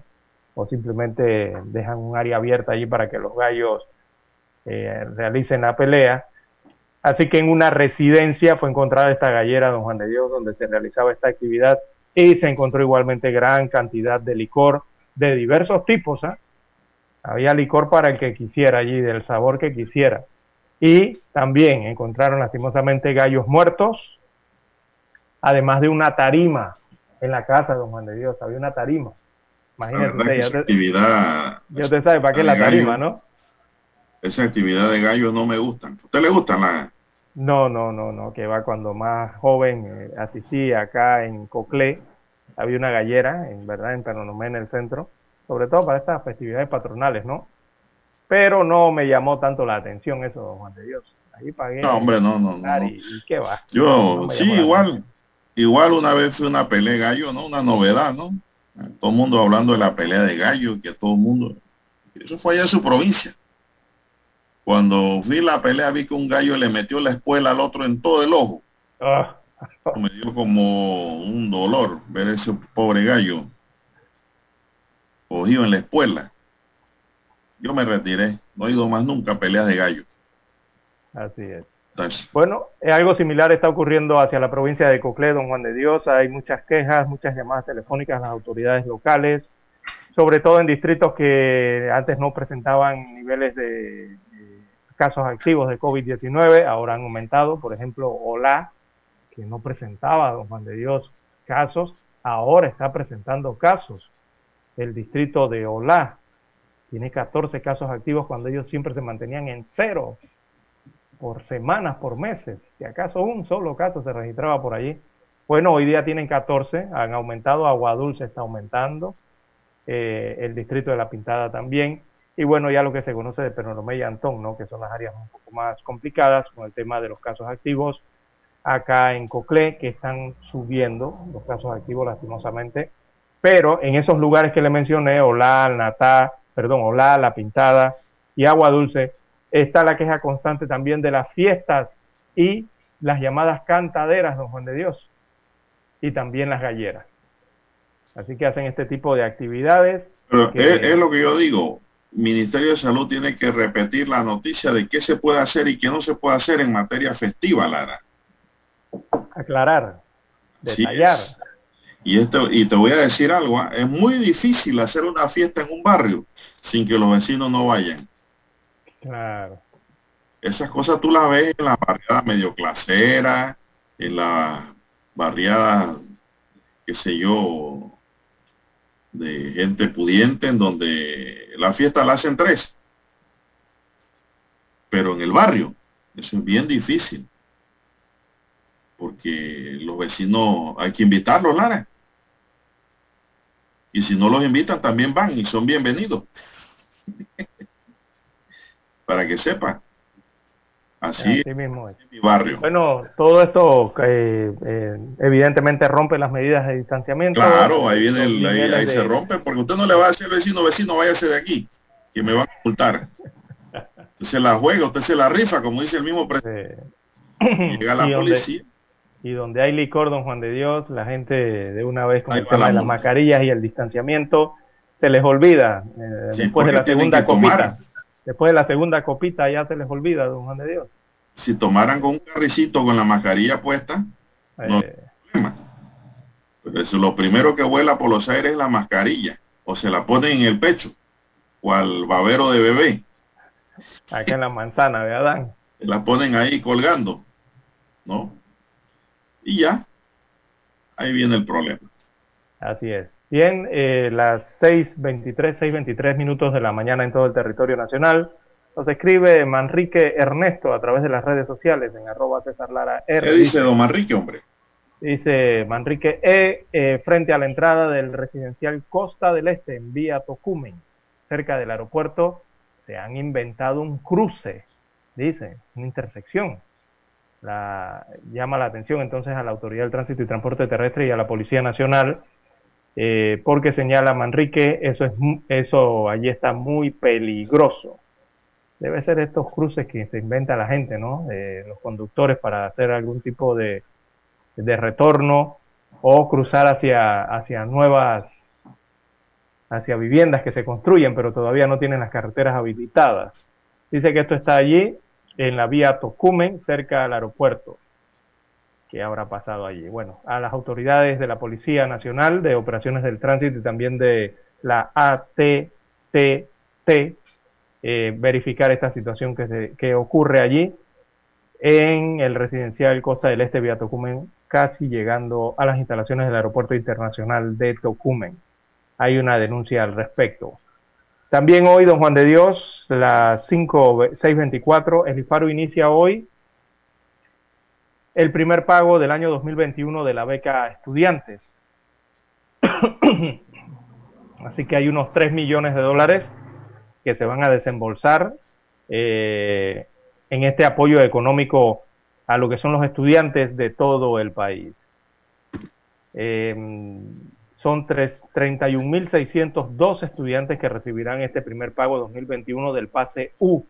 o simplemente dejan un área abierta allí para que los gallos eh, realicen la pelea. Así que en una residencia fue encontrada esta gallera, don Juan de Dios, donde se realizaba esta actividad y se encontró igualmente gran cantidad de licor de diversos tipos. ¿ah? Había licor para el que quisiera allí, del sabor que quisiera. Y también encontraron lastimosamente gallos muertos, además de una tarima en la casa, don Juan de Dios. Había una tarima. Imagínese usted, ya actividad, ya usted sabe para qué de la gallo. tarima, ¿no? esa actividad de gallos no me gustan. ¿A usted le gustan las? No, no, no, no, que va cuando más joven eh, asistí acá en Coclé, había una gallera, en verdad, en Penonomé, en el centro, sobre todo para estas festividades patronales, ¿no? Pero no me llamó tanto la atención eso, don Juan de Dios. Ahí pagué. No, hombre, no, no, no. Y, y qué va. Yo, No sí, igual, igual una vez fue una pelea de gallo, ¿no? Una novedad, ¿no? Todo el mundo hablando de la pelea de gallo, que todo el mundo, eso fue allá en su provincia. Cuando vi la pelea vi que un gallo le metió la espuela al otro en todo el ojo. Ah, Me dio como un dolor ver ese pobre gallo cogido en la espuela. Yo me retiré, no he ido más nunca a peleas de gallo. así es. Bueno, eh, algo similar está ocurriendo hacia la provincia de Coclé, don Juan de Dios. Hay muchas quejas, muchas llamadas telefónicas a las autoridades locales, sobre todo en distritos que antes no presentaban niveles de casos activos de COVID-19, ahora han aumentado. Por ejemplo, Olá, que no presentaba, don Juan de Dios, casos, ahora está presentando casos. El distrito de Olá tiene 14 casos activos cuando ellos siempre se mantenían en cero por semanas, por meses. Si acaso un solo caso se registraba por allí. Bueno, hoy día tienen 14, han aumentado, Agua Dulce está aumentando, eh, el distrito de La Pintada también, y bueno, ya lo que se conoce de Peronomé y Antón, ¿no? que son las áreas un poco más complicadas con el tema de los casos activos, acá en Coclé, que están subiendo los casos activos lastimosamente, pero en esos lugares que le mencioné, Olá, Natá, perdón, Olá, La Pintada y Agua Dulce, está la queja constante también de las fiestas y las llamadas cantaderas, don Juan de Dios, y también las galleras. Así que hacen este tipo de actividades. pero que- es, es lo que yo digo. Ministerio de Salud tiene que repetir la noticia de qué se puede hacer y qué no se puede hacer en materia festiva, Lara. aclarar, Sí, detallar. es. Y, esto, y te voy a decir algo, ¿ah? es muy difícil hacer una fiesta en un barrio sin que los vecinos no vayan. Claro, Esas cosas tú las ves en la barriada medio clasera, en la barriada, qué sé yo, de gente pudiente, en donde la fiesta la hacen tres. Pero en el barrio, eso es bien difícil. Porque los vecinos hay que invitarlos, Lara. Y si no los invitan, también van y son bienvenidos. Para que sepa. Así así mismo es. mi barrio. Bueno, todo esto eh, eh, evidentemente rompe las medidas de distanciamiento. Claro, ahí viene el, ahí, ahí de- se rompe, porque usted no le va a decir al vecino, vecino, váyase de aquí, que me van a multar. Usted se la juega, usted se la rifa, como dice el mismo presidente. eh, Llega la y donde- policía. Y donde hay licor, don Juan de Dios, la gente de una vez con Ahí el tema la de las mascarillas y el distanciamiento, se les olvida. eh, Sí, después de la segunda tomar. Después de la segunda copita ya se les olvida, don Juan de Dios. Si tomaran con un carricito con la mascarilla puesta, No. Eh, problema. Pero eso, lo primero que vuela por los aires es la mascarilla, o se la ponen en el pecho, o al babero de bebé, acá en la manzana de Adán. la ponen ahí colgando, ¿no? Y ya, ahí viene el problema. Así es. Bien, eh, las 6.23, 6.23 minutos de la mañana en todo el territorio nacional. Nos escribe Manrique Ernesto a través de las redes sociales en arroba César Lara R. ¿Qué dice don Manrique, hombre? Dice Manrique E, eh, frente a la entrada del residencial Costa del Este en vía Tocumen, cerca del aeropuerto, se han inventado un cruce, dice, una intersección. llama la atención entonces a la Autoridad del Tránsito y Transporte Terrestre y a la Policía Nacional, eh, porque señala Manrique, eso, es, eso allí está muy peligroso. Debe ser estos cruces que se inventa la gente, ¿no? los conductores para hacer algún tipo de, de retorno o cruzar hacia, hacia nuevas, hacia viviendas que se construyen, pero todavía no tienen las carreteras habilitadas. Dice que esto está allí en la vía Tocumen, cerca del aeropuerto. ¿Qué habrá pasado allí? Bueno, a las autoridades de la Policía Nacional de Operaciones del Tránsito y también de la ATTT eh, verificar esta situación que, que ocurre allí en el residencial Costa del Este vía Tocumen, casi llegando a las instalaciones del Aeropuerto Internacional de Tocumen. Hay una denuncia al respecto. También hoy, don Juan de Dios, las 5.624, el IFARO inicia hoy el primer pago del año 2021 de la beca estudiantes. Así que hay unos 3 millones de dólares que se van a desembolsar eh, en este apoyo económico a lo que son los estudiantes de todo el país. Eh, son 31.602 estudiantes que recibirán este primer pago 2021 del pase U,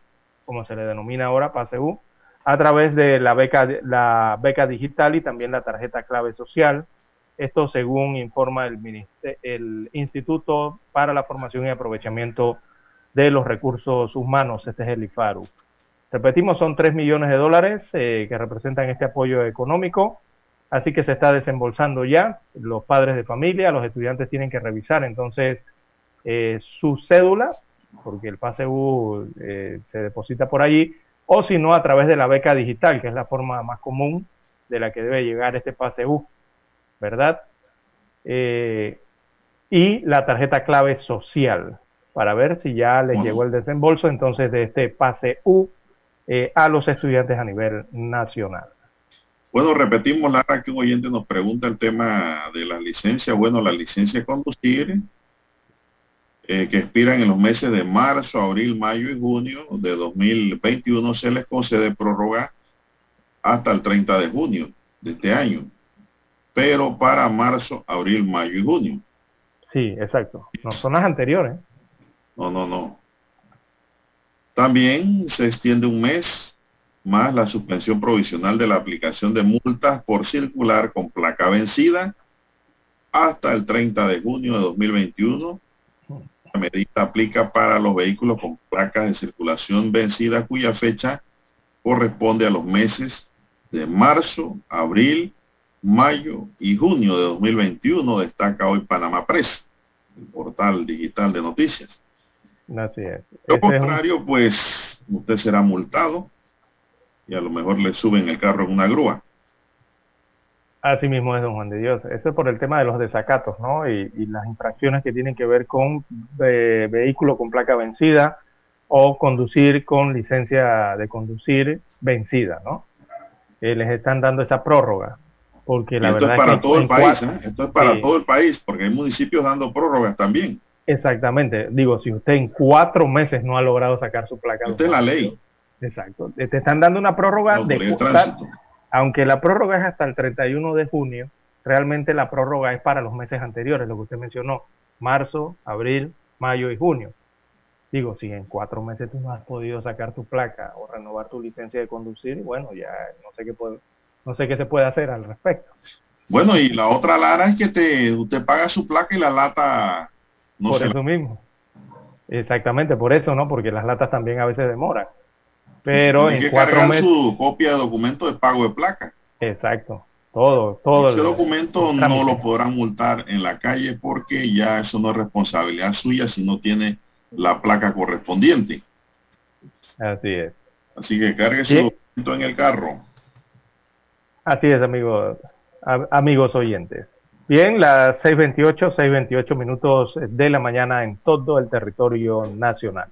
como se le denomina ahora, pase U, a través de la beca, la beca digital y también la tarjeta clave social. Esto según informa el, el Instituto para la Formación y Aprovechamiento de los Recursos Humanos, este es el IFARU. Repetimos, son 3 millones de dólares eh, que representan este apoyo económico Así que se está desembolsando ya. Los padres de familia, los estudiantes tienen que revisar entonces eh, su cédula, porque el pase eh, se deposita por allí, o si no, a través de la beca digital, que es la forma más común de la que debe llegar este pase U, ¿verdad? Eh, y la tarjeta clave social, para ver si ya les llegó el desembolso entonces de este pase U a los estudiantes a nivel nacional. Bueno, repetimos, Lara, que un oyente nos pregunta el tema de la licencia. Bueno, la licencia de conducir, eh, que expiran en los meses de marzo, abril, mayo y junio de 2021, se les concede prórroga hasta el 30 de junio de este año, pero para marzo, abril, mayo y junio. Sí, exacto. No son las anteriores. No, no, no. También se extiende un mes más la suspensión provisional de la aplicación de multas por circular con placa vencida hasta el 30 de junio de 2021. Medida aplica para los vehículos con placas de circulación vencida cuya fecha corresponde a los meses de marzo, abril, mayo y junio de 2021, destaca hoy Panamá Press, el portal digital de noticias. Así es. Lo contrario, pues usted será multado y a lo mejor le suben el carro en una grúa. Así mismo es, don Juan de Dios. Eso es por el tema de los desacatos, ¿no? Y, las infracciones que tienen que ver con eh, vehículo con placa vencida o conducir con licencia de conducir vencida, ¿no? Eh, les están dando esa prórroga. Porque la esto verdad es para todo el país, ¿eh? Esto es para todo el país, porque hay municipios dando prórrogas también. Exactamente. Digo, si usted en cuatro meses no ha logrado sacar su placa. Esta es la ley. Exacto. Te están dando una prórroga de, aunque la prórroga es hasta el 31 de junio, realmente la prórroga es para los meses anteriores, lo que usted mencionó, marzo, abril, mayo y junio. Digo, si en cuatro meses tú no has podido sacar tu placa o renovar tu licencia de conducir, bueno, ya no sé qué puede, no sé qué se puede hacer al respecto. Bueno, y la otra lara es que te, usted paga su placa y la lata no Por eso mismo. Exactamente, por eso, ¿no? Porque las latas también a veces demoran. Pero en cuatro meses. su copia de documento de pago de placa. Exacto. Todo, todo. Ese documento no lo podrán multar en la calle porque ya eso no es responsabilidad suya si no tiene la placa correspondiente. Así es. Así que cargue su documento en el carro. Así es, amigos, amigos oyentes. Bien, las 6.28, 6.28 minutos de la mañana en todo el territorio nacional.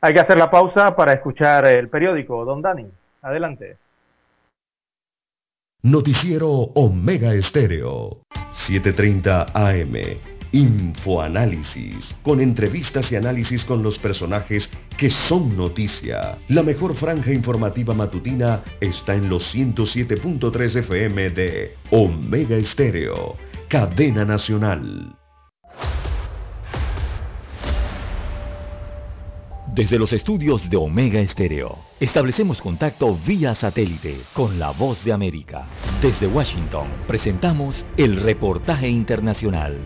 Hay que hacer la pausa para escuchar el periódico. Don Dani, adelante. Noticiero Omega Estéreo, 7:30 AM. Infoanálisis, con entrevistas y análisis con los personajes que son noticia. La mejor franja informativa matutina está en los 107.3 FM de Omega Estéreo, cadena nacional. Desde los estudios de Omega Estéreo, establecemos contacto vía satélite con la voz de América. Desde Washington, presentamos el reportaje internacional.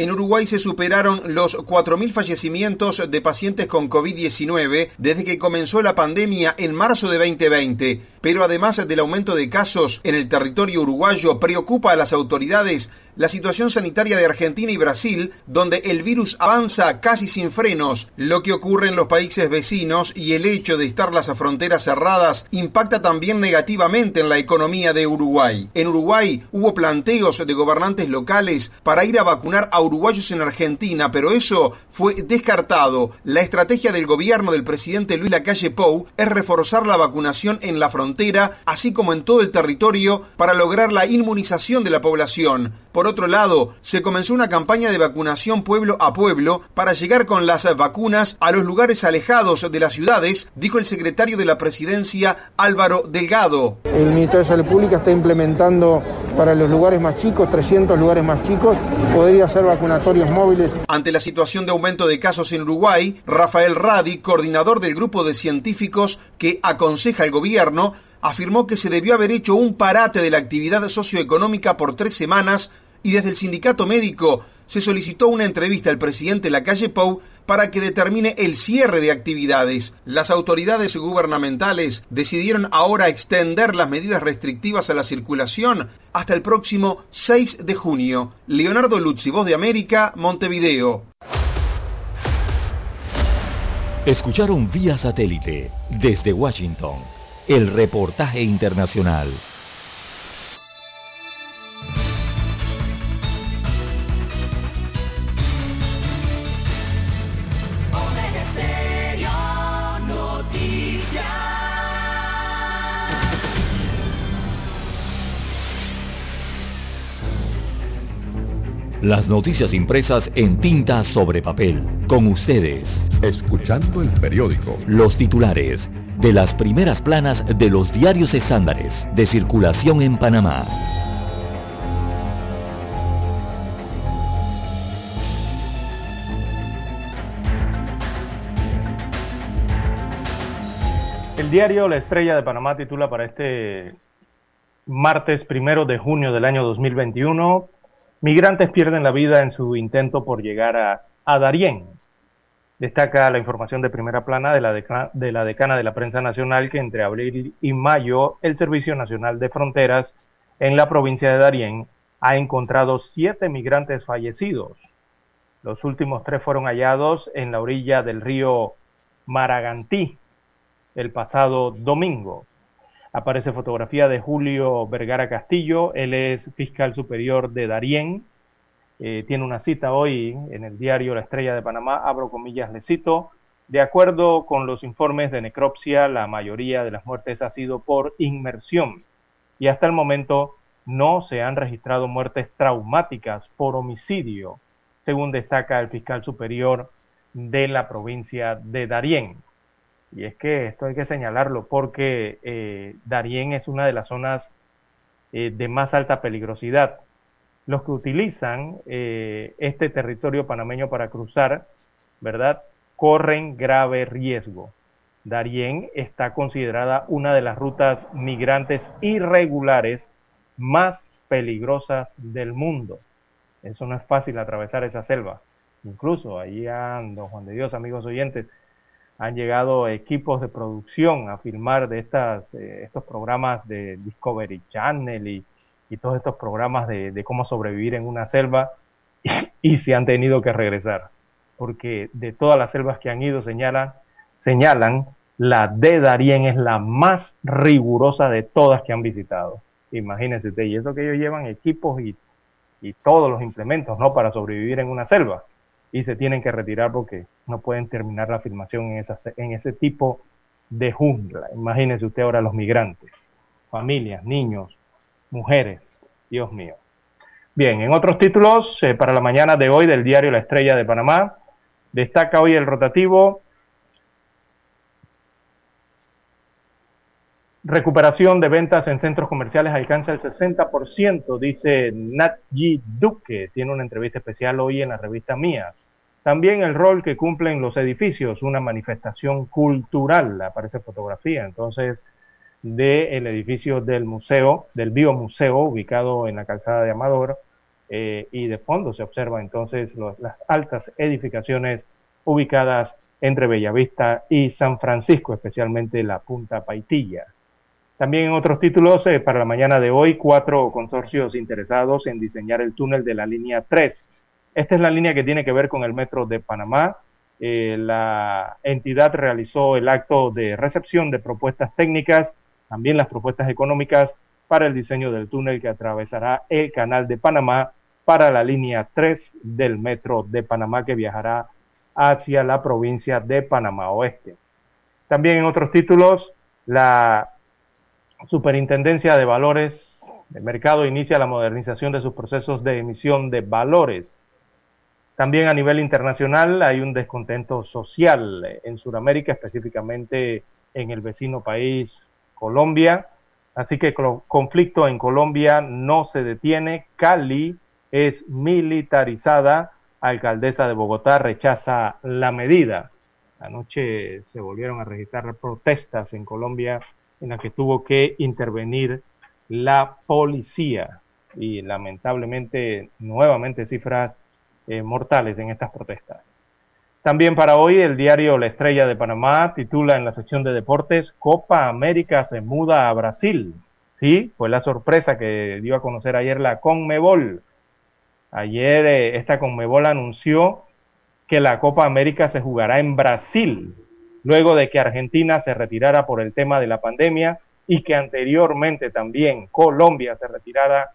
En Uruguay se superaron los 4.000 fallecimientos de pacientes con COVID-19 desde que comenzó la pandemia en marzo de 2020. Pero además del aumento de casos en el territorio uruguayo, preocupa a las autoridades la situación sanitaria de Argentina y Brasil, donde el virus avanza casi sin frenos. Lo que ocurre en los países vecinos y el hecho de estar las fronteras cerradas impacta también negativamente en la economía de Uruguay. En Uruguay hubo planteos de gobernantes locales para ir a vacunar a uruguayos en Argentina, pero eso fue descartado. La estrategia del gobierno del presidente Luis Lacalle Pou es reforzar la vacunación en la frontera, así como en todo el territorio, para lograr la inmunización de la población. Por otro lado, se comenzó una campaña de vacunación pueblo a pueblo para llegar con las vacunas a los lugares alejados de las ciudades, dijo el secretario de la presidencia Álvaro Delgado. El Ministerio de Salud Pública está implementando para los lugares más chicos, 300 lugares más chicos, podría ser vacunatorios móviles. Ante la situación de aumento de casos en Uruguay, Rafael Radi, coordinador del grupo de científicos que aconseja al gobierno, afirmó que se debió haber hecho un parate de la actividad socioeconómica por tres semanas y desde el sindicato médico se solicitó una entrevista al presidente Lacalle Pou para que determine el cierre de actividades. Las autoridades gubernamentales decidieron ahora extender las medidas restrictivas a la circulación hasta el próximo 6 de junio. Leonardo Luzzi, Voz de América, Montevideo. Escucharon vía satélite desde Washington el reportaje internacional. Las noticias impresas en tinta sobre papel. Con ustedes. Escuchando el periódico. Los titulares de las primeras planas de los diarios estándares de circulación en Panamá. El diario La Estrella de Panamá titula para este martes primero de junio del año 2021, Migrantes pierden la vida en su intento por llegar a, a Darién, Destaca la información de primera plana de la, de la decana de la prensa nacional que entre abril y mayo el Servicio Nacional de Fronteras en la provincia de Darién ha encontrado siete migrantes fallecidos. Los últimos tres fueron hallados en la orilla del río Maragantí el pasado domingo. Aparece fotografía de Julio Vergara Castillo, él es fiscal superior de Darién, eh, tiene una cita hoy en el diario La Estrella de Panamá, abro comillas, le cito, de acuerdo con los informes de necropsia, la mayoría de las muertes ha sido por inmersión y hasta el momento no se han registrado muertes traumáticas por homicidio, según destaca el fiscal superior de la provincia de Darién. Y es que esto hay que señalarlo porque eh, Darién es una de las zonas eh, de más alta peligrosidad los que utilizan eh, este territorio panameño para cruzar, ¿verdad? Corren grave riesgo. Darién está considerada una de las rutas migrantes irregulares más peligrosas del mundo. Eso no es fácil atravesar esa selva. Incluso ahí han, don Juan de Dios, amigos oyentes, han llegado equipos de producción a filmar de estas, eh, estos programas de Discovery Channel y, y todos estos programas de, cómo sobrevivir en una selva y, se han tenido que regresar. Porque de todas las selvas que han ido señalan, señalan la de Darién es la más rigurosa de todas que han visitado. Imagínense y eso que ellos llevan equipos y, y todos los implementos, ¿no? Para sobrevivir en una selva. Y se tienen que retirar porque no pueden terminar la filmación en, esa, en ese tipo de jungla. Imagínense usted ahora los migrantes, familias, niños, mujeres, Dios mío. Bien, en otros títulos, eh, para la mañana de hoy del diario La Estrella de Panamá, destaca hoy el rotativo Recuperación de ventas en centros comerciales alcanza el 60%, dice Natji Duque. Tiene una entrevista especial hoy en la revista Mía. También el rol que cumplen los edificios, una manifestación cultural, aparece fotografía entonces del edificio del museo, del biomuseo, ubicado en la calzada de Amador, eh, y de fondo se observa entonces las altas edificaciones ubicadas entre Bellavista y San Francisco, especialmente la Punta Paitilla. También en otros títulos, eh, para la mañana de hoy, cuatro consorcios interesados en diseñar el túnel de la línea 3. Esta es la línea que tiene que ver con el metro de Panamá. Eh, la entidad realizó el acto de recepción de propuestas técnicas, también las propuestas económicas para el diseño del túnel que atravesará el canal de Panamá para la línea 3 del metro de Panamá que viajará hacia la provincia de Panamá Oeste. También en otros títulos, la Superintendencia de Valores de Mercado inicia la modernización de sus procesos de emisión de valores. También a nivel internacional hay un descontento social en Sudamérica, específicamente en el vecino país Colombia. Así que el conflicto en Colombia no se detiene. Cali es militarizada. Alcaldesa de Bogotá rechaza la medida. Anoche se volvieron a registrar protestas en Colombia en la que tuvo que intervenir la policía y lamentablemente nuevamente cifras eh, mortales en estas protestas. También para hoy el diario La Estrella de Panamá titula en la sección de deportes Copa América se muda a Brasil. Sí, fue la sorpresa que dio a conocer ayer la Conmebol. Ayer eh, esta Conmebol anunció que la Copa América se jugará en Brasil luego de que Argentina se retirara por el tema de la pandemia y que anteriormente también Colombia se retirara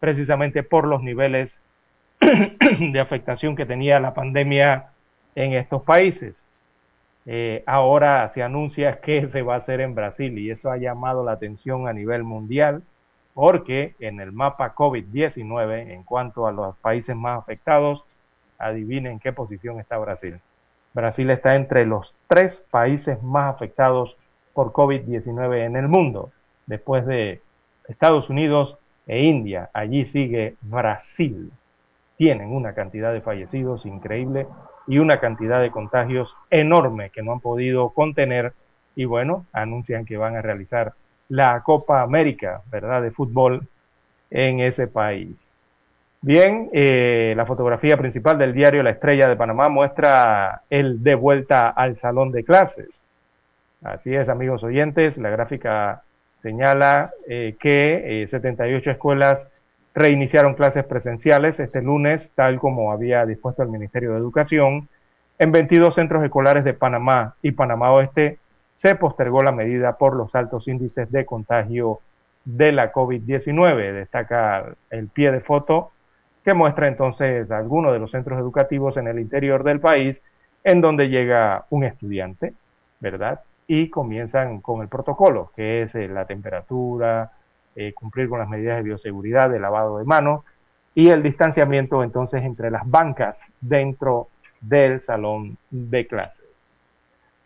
precisamente por los niveles de afectación que tenía la pandemia en estos países. Eh, ahora se anuncia que se va a hacer en Brasil y eso ha llamado la atención a nivel mundial porque en el mapa COVID-19, en cuanto a los países más afectados, adivinen qué posición está Brasil. Brasil está entre los tres países más afectados por COVID-19 en el mundo, después de Estados Unidos e India. Allí sigue Brasil. Tienen una cantidad de fallecidos increíble y una cantidad de contagios enorme que no han podido contener y bueno, anuncian que van a realizar la Copa América, ¿verdad?, de fútbol en ese país. Bien, eh, la fotografía principal del diario La Estrella de Panamá muestra el de vuelta al salón de clases. Así es, amigos oyentes, la gráfica señala eh, que 78 eh, escuelas reiniciaron clases presenciales este lunes, tal como había dispuesto el Ministerio de Educación. En 22 centros escolares de Panamá y Panamá Oeste se postergó la medida por los altos índices de contagio de la COVID-19. Destaca el pie de foto que muestra entonces algunos de los centros educativos en el interior del país en donde llega un estudiante, ¿verdad? Y comienzan con el protocolo, que es eh, la temperatura, eh, cumplir con las medidas de bioseguridad, de lavado de manos y el distanciamiento entonces entre las bancas dentro del salón de clases.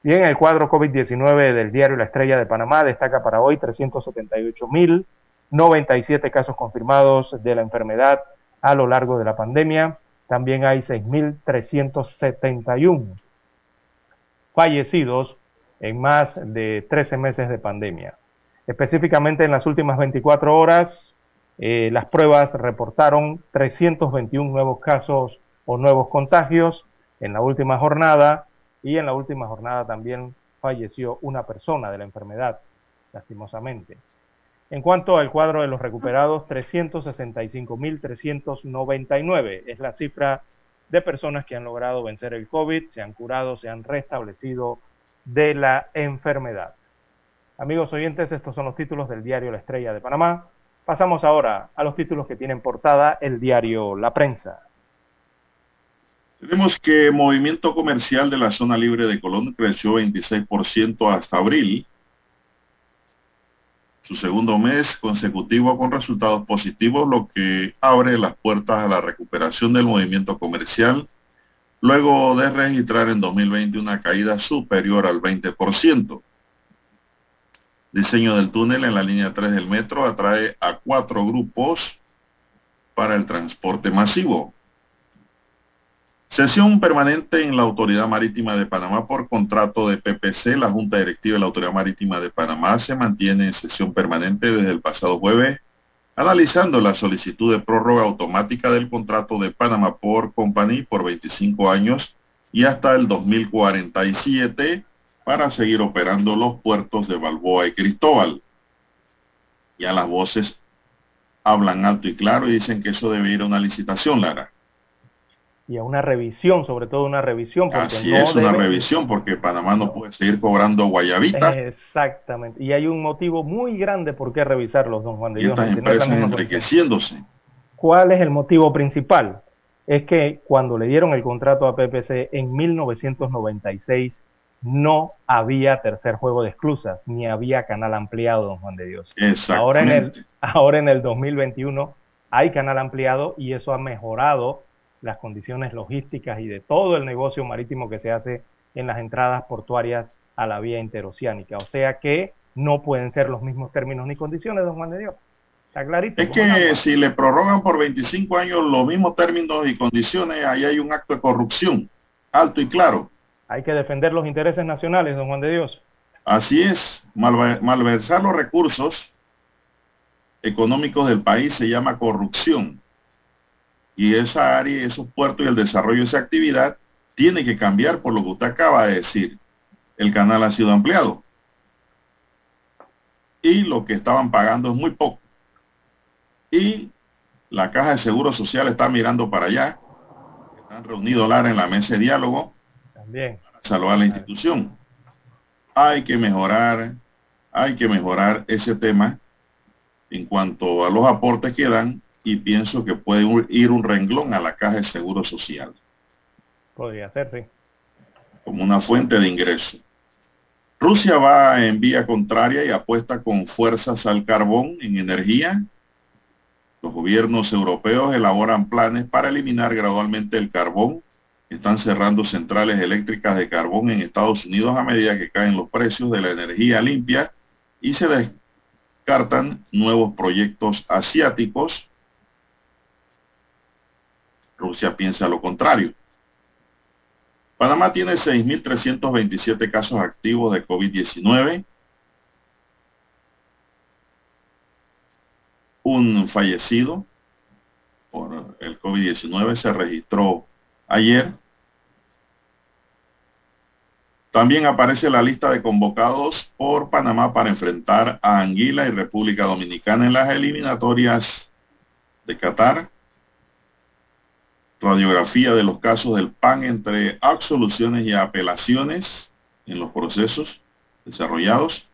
Bien, el cuadro COVID-19 del diario La Estrella de Panamá destaca para hoy 378.097 casos confirmados de la enfermedad a lo largo de la pandemia. También hay 6.371 fallecidos en más de 13 meses de pandemia. Específicamente en las últimas 24 horas, eh, las pruebas reportaron 321 nuevos casos o nuevos contagios en la última jornada y en la última jornada también falleció una persona de la enfermedad, lastimosamente. En cuanto al cuadro de los recuperados, 365.399 es la cifra de personas que han logrado vencer el COVID, se han curado, se han restablecido de la enfermedad. Amigos oyentes, estos son los títulos del diario La Estrella de Panamá. Pasamos ahora a los títulos que tienen portada el diario La Prensa. Tenemos que movimiento comercial de la zona libre de Colón creció 26% hasta abril su segundo mes consecutivo con resultados positivos, lo que abre las puertas a la recuperación del movimiento comercial, luego de registrar en 2020 una caída superior al 20%. Diseño del túnel en la línea 3 del metro atrae a cuatro grupos para el transporte masivo. Sesión permanente en la Autoridad Marítima de Panamá por contrato de PPC. La Junta Directiva de la Autoridad Marítima de Panamá se mantiene en sesión permanente desde el pasado jueves, analizando la solicitud de prórroga automática del contrato de Panamá por Company por 25 años y hasta el 2047 para seguir operando los puertos de Balboa y Cristóbal. Ya las voces hablan alto y claro y dicen que eso debe ir a una licitación, Lara y a una revisión, sobre todo una revisión. Porque Así es, una revisión, porque Panamá no puede seguir cobrando guayabita. Exactamente, y hay un motivo muy grande por qué revisarlos, don Juan de Dios. Y estas empresas enriqueciéndose. ¿Cuál es el motivo principal? Es que cuando le dieron el contrato a PPC en 1996 no había tercer juego de exclusas, ni había canal ampliado, don Juan de Dios. Ahora en el, ahora en el 2021 hay canal ampliado y eso ha mejorado las condiciones logísticas y de todo el negocio marítimo que se hace en las entradas portuarias a la vía interoceánica. O sea que no pueden ser los mismos términos ni condiciones, don Juan de Dios. Está clarito. Es que si le prorrogan por 25 años los mismos términos y condiciones, ahí hay un acto de corrupción, alto y claro. Hay que defender los intereses nacionales, don Juan de Dios. Así es, malversar los recursos económicos del país se llama corrupción y esa área, esos puertos y el desarrollo de esa actividad tiene que cambiar por lo que usted acaba de decir. El canal ha sido ampliado. Y lo que estaban pagando es muy poco. Y la Caja de Seguro Social está mirando para allá. Están reunidos Lara en la mesa de diálogo. También. Para salvar la institución. Hay que mejorar, hay que mejorar ese tema en cuanto a los aportes que dan y pienso que puede ir un renglón a la caja de seguro social. Podría ser, sí. Como una fuente de ingreso. Rusia va en vía contraria y apuesta con fuerzas al carbón en energía. Los gobiernos europeos elaboran planes para eliminar gradualmente el carbón. Están cerrando centrales eléctricas de carbón en Estados Unidos a medida que caen los precios de la energía limpia y se descartan nuevos proyectos asiáticos Rusia piensa lo contrario. Panamá tiene 6.327 casos activos de COVID-19. Un fallecido por el COVID-19 se registró ayer. También aparece la lista de convocados por Panamá para enfrentar a Anguila y República Dominicana en las eliminatorias de Qatar radiografía de los casos del PAN entre absoluciones y apelaciones en los procesos desarrollados.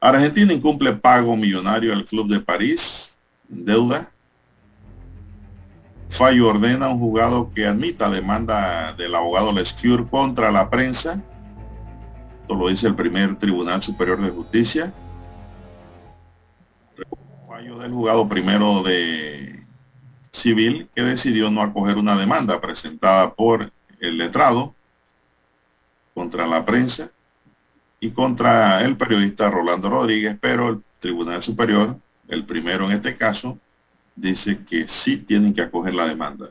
Argentina incumple pago millonario al Club de París, deuda. Fallo ordena a un juzgado que admita demanda del abogado Lescure contra la prensa. Esto lo dice el primer Tribunal Superior de Justicia. Fallo del juzgado primero de civil que decidió no acoger una demanda presentada por el letrado contra la prensa y contra el periodista Rolando Rodríguez, pero el Tribunal Superior, el primero en este caso, dice que sí tienen que acoger la demanda.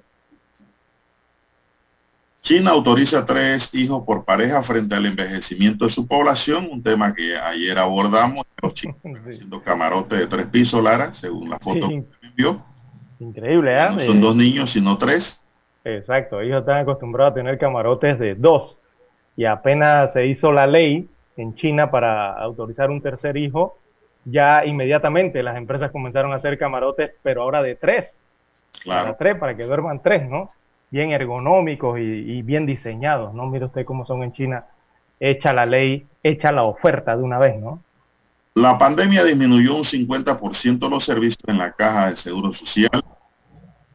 China autoriza tres hijos por pareja frente al envejecimiento de su población, un tema que ayer abordamos, los chinos haciendo camarote de tres pisos, Lara, según la foto que me envió. Increíble, ¿eh? No son dos niños, sino tres. Exacto, ellos están acostumbrados a tener camarotes de dos. Y apenas se hizo la ley en China para autorizar un tercer hijo, ya inmediatamente las empresas comenzaron a hacer camarotes, pero ahora de tres. Claro. Para tres, para que duerman tres, ¿no? Bien ergonómicos y, y bien diseñados, ¿no? Mire usted cómo son en China. Echa la ley, echa la oferta de una vez, ¿no? La pandemia disminuyó un 50% los servicios en la caja de seguro social.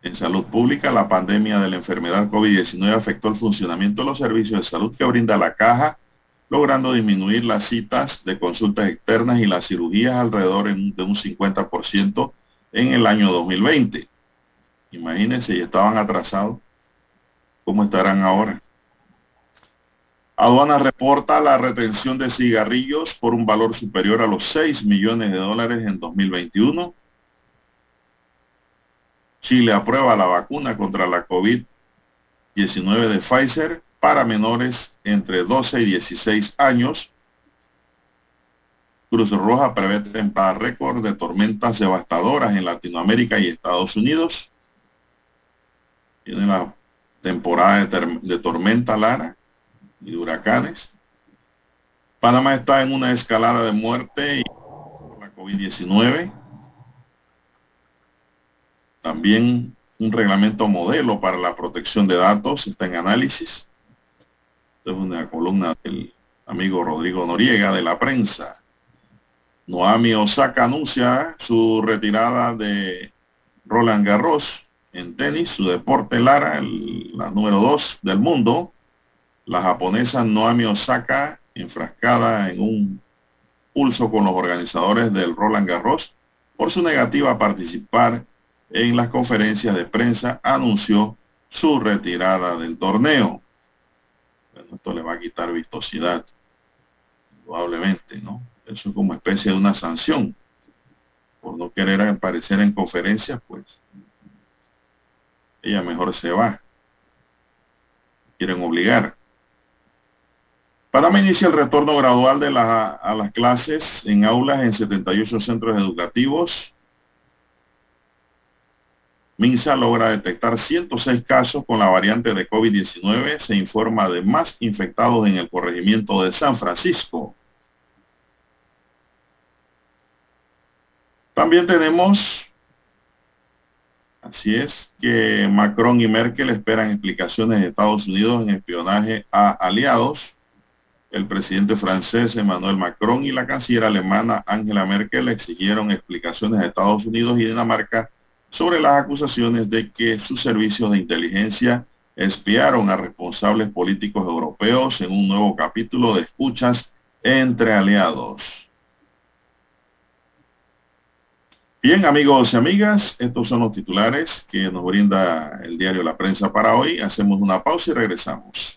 En salud pública, la pandemia de la enfermedad COVID-19 afectó el funcionamiento de los servicios de salud que brinda la caja logrando disminuir las citas de consultas externas y las cirugías alrededor de un 50% en el año 2020. Imagínense, y estaban atrasados, ¿cómo estarán ahora? Aduana reporta la retención de cigarrillos por un valor superior a los 6 millones de dólares en 2021. Chile aprueba la vacuna contra la COVID-19 de Pfizer para menores entre 12 y 16 años. Cruz Roja prevé temporada récord de tormentas devastadoras en Latinoamérica y Estados Unidos. Tiene la temporada de tormenta Lara y huracanes. Panamá está en una escalada de muerte por la COVID-19. También un reglamento modelo para la protección de datos está en análisis. Esta es una columna del amigo Rodrigo Noriega de la prensa. Noami Osaka anuncia su retirada de Roland Garros en tenis, su deporte Lara, la número 2 del mundo la japonesa Noami Osaka, enfrascada en un pulso con los organizadores del Roland Garros por su negativa a participar en las conferencias de prensa, anunció su retirada del torneo. Bueno, esto le va a quitar vistosidad, probablemente, ¿no? Eso es como especie de una sanción. Por no querer aparecer en conferencias, pues ella mejor se va. Quieren obligar. Panamá inicia el retorno gradual de a las clases en aulas en 78 centros educativos. MINSA logra detectar 106 casos con la variante de COVID-19. Se informa de más infectados en el corregimiento de San Francisco. También tenemos, así es, que Macron y Merkel esperan explicaciones de Estados Unidos en espionaje a aliados el presidente francés Emmanuel Macron y la canciller alemana Angela Merkel exigieron explicaciones a Estados Unidos y Dinamarca sobre las acusaciones de que sus servicios de inteligencia espiaron a responsables políticos europeos en un nuevo capítulo de escuchas entre aliados. Bien, amigos y amigas, estos son los titulares que nos brinda el diario La Prensa para hoy. Hacemos una pausa y regresamos.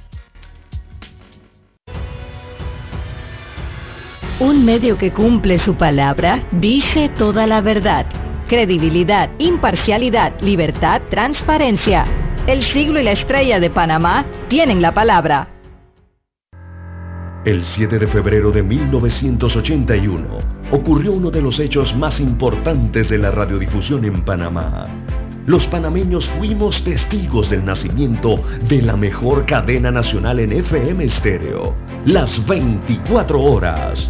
Un medio que cumple su palabra dice toda la verdad. Credibilidad, imparcialidad, libertad, transparencia. El siglo y la estrella de Panamá tienen la palabra. El 7 de febrero de 1981 ocurrió uno de los hechos más importantes de la radiodifusión en Panamá. Los panameños fuimos testigos del nacimiento de la mejor cadena nacional en FM estéreo, las 24 horas.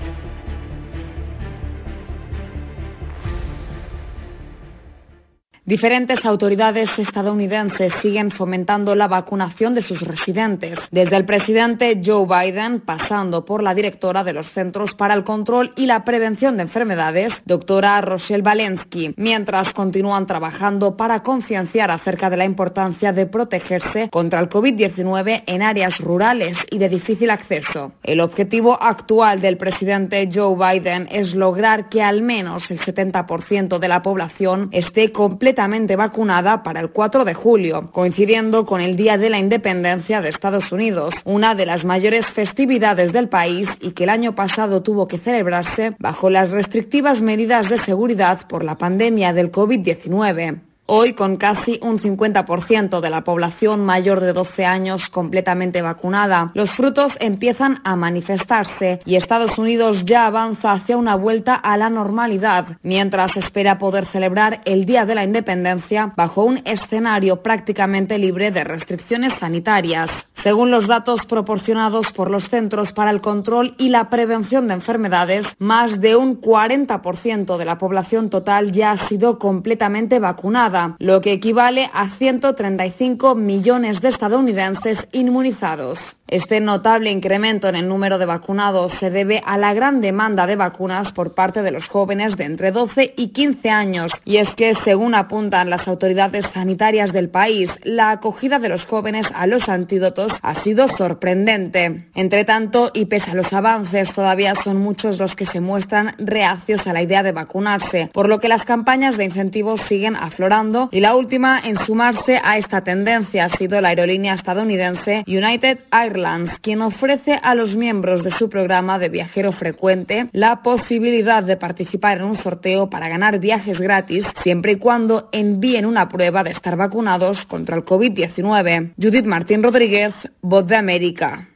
Diferentes autoridades estadounidenses siguen fomentando la vacunación de sus residentes, desde el presidente Joe Biden, pasando por la directora de los Centros para el Control y la Prevención de Enfermedades, doctora Rochelle Walensky, mientras continúan trabajando para concienciar acerca de la importancia de protegerse contra el COVID-19 en áreas rurales y de difícil acceso. El objetivo actual del presidente Joe Biden es lograr que al menos el 70% de la población esté completamente completamente vacunada para el 4 de julio, coincidiendo con el Día de la Independencia de Estados Unidos, una de las mayores festividades del país y que el año pasado tuvo que celebrarse bajo las restrictivas medidas de seguridad por la pandemia del COVID-19. Hoy, con casi un 50% de la población mayor de 12 años completamente vacunada, los frutos empiezan a manifestarse y Estados Unidos ya avanza hacia una vuelta a la normalidad, mientras espera poder celebrar el Día de la Independencia bajo un escenario prácticamente libre de restricciones sanitarias. Según los datos proporcionados por los Centros para el Control y la Prevención de Enfermedades, más de un 40% de la población total ya ha sido completamente vacunada lo que equivale a 135 millones de estadounidenses inmunizados. Este notable incremento en el número de vacunados se debe a la gran demanda de vacunas por parte de los jóvenes de entre 12 y 15 años. Y es que, según apuntan las autoridades sanitarias del país, la acogida de los jóvenes a los antídotos ha sido sorprendente. Entre tanto, y pese a los avances, todavía son muchos los que se muestran reacios a la idea de vacunarse, por lo que las campañas de incentivos siguen aflorando y la última en sumarse a esta tendencia ha sido la aerolínea estadounidense United Airlines quien ofrece a los miembros de su programa de viajero frecuente la posibilidad de participar en un sorteo para ganar viajes gratis siempre y cuando envíen una prueba de estar vacunados contra el COVID-19. Judith Martín Rodríguez, Voz de América.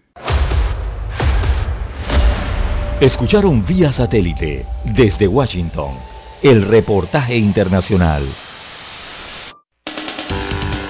Escucharon vía satélite desde Washington el reportaje internacional.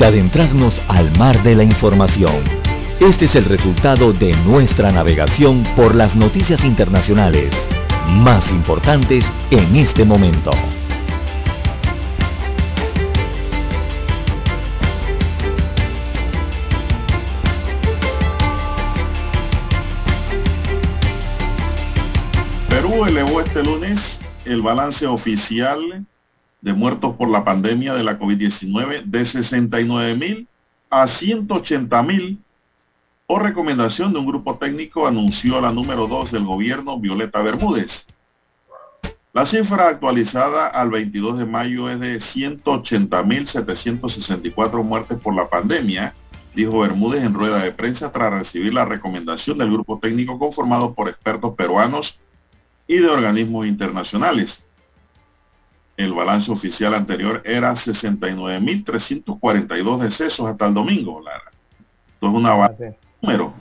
de adentrarnos al mar de la información. Este es el resultado de nuestra navegación por las noticias internacionales más importantes en este momento. Perú elevó este lunes el balance oficial de muertos por la pandemia de la COVID-19 de 69 mil a 180 mil por recomendación de un grupo técnico anunció la número 2 del gobierno Violeta Bermúdez. La cifra actualizada al 22 de mayo es de 180.764 muertes por la pandemia, dijo Bermúdez en rueda de prensa tras recibir la recomendación del grupo técnico conformado por expertos peruanos y de organismos internacionales. El balance oficial anterior era 69.342 decesos hasta el domingo, Lara. Entonces, una base ah, número.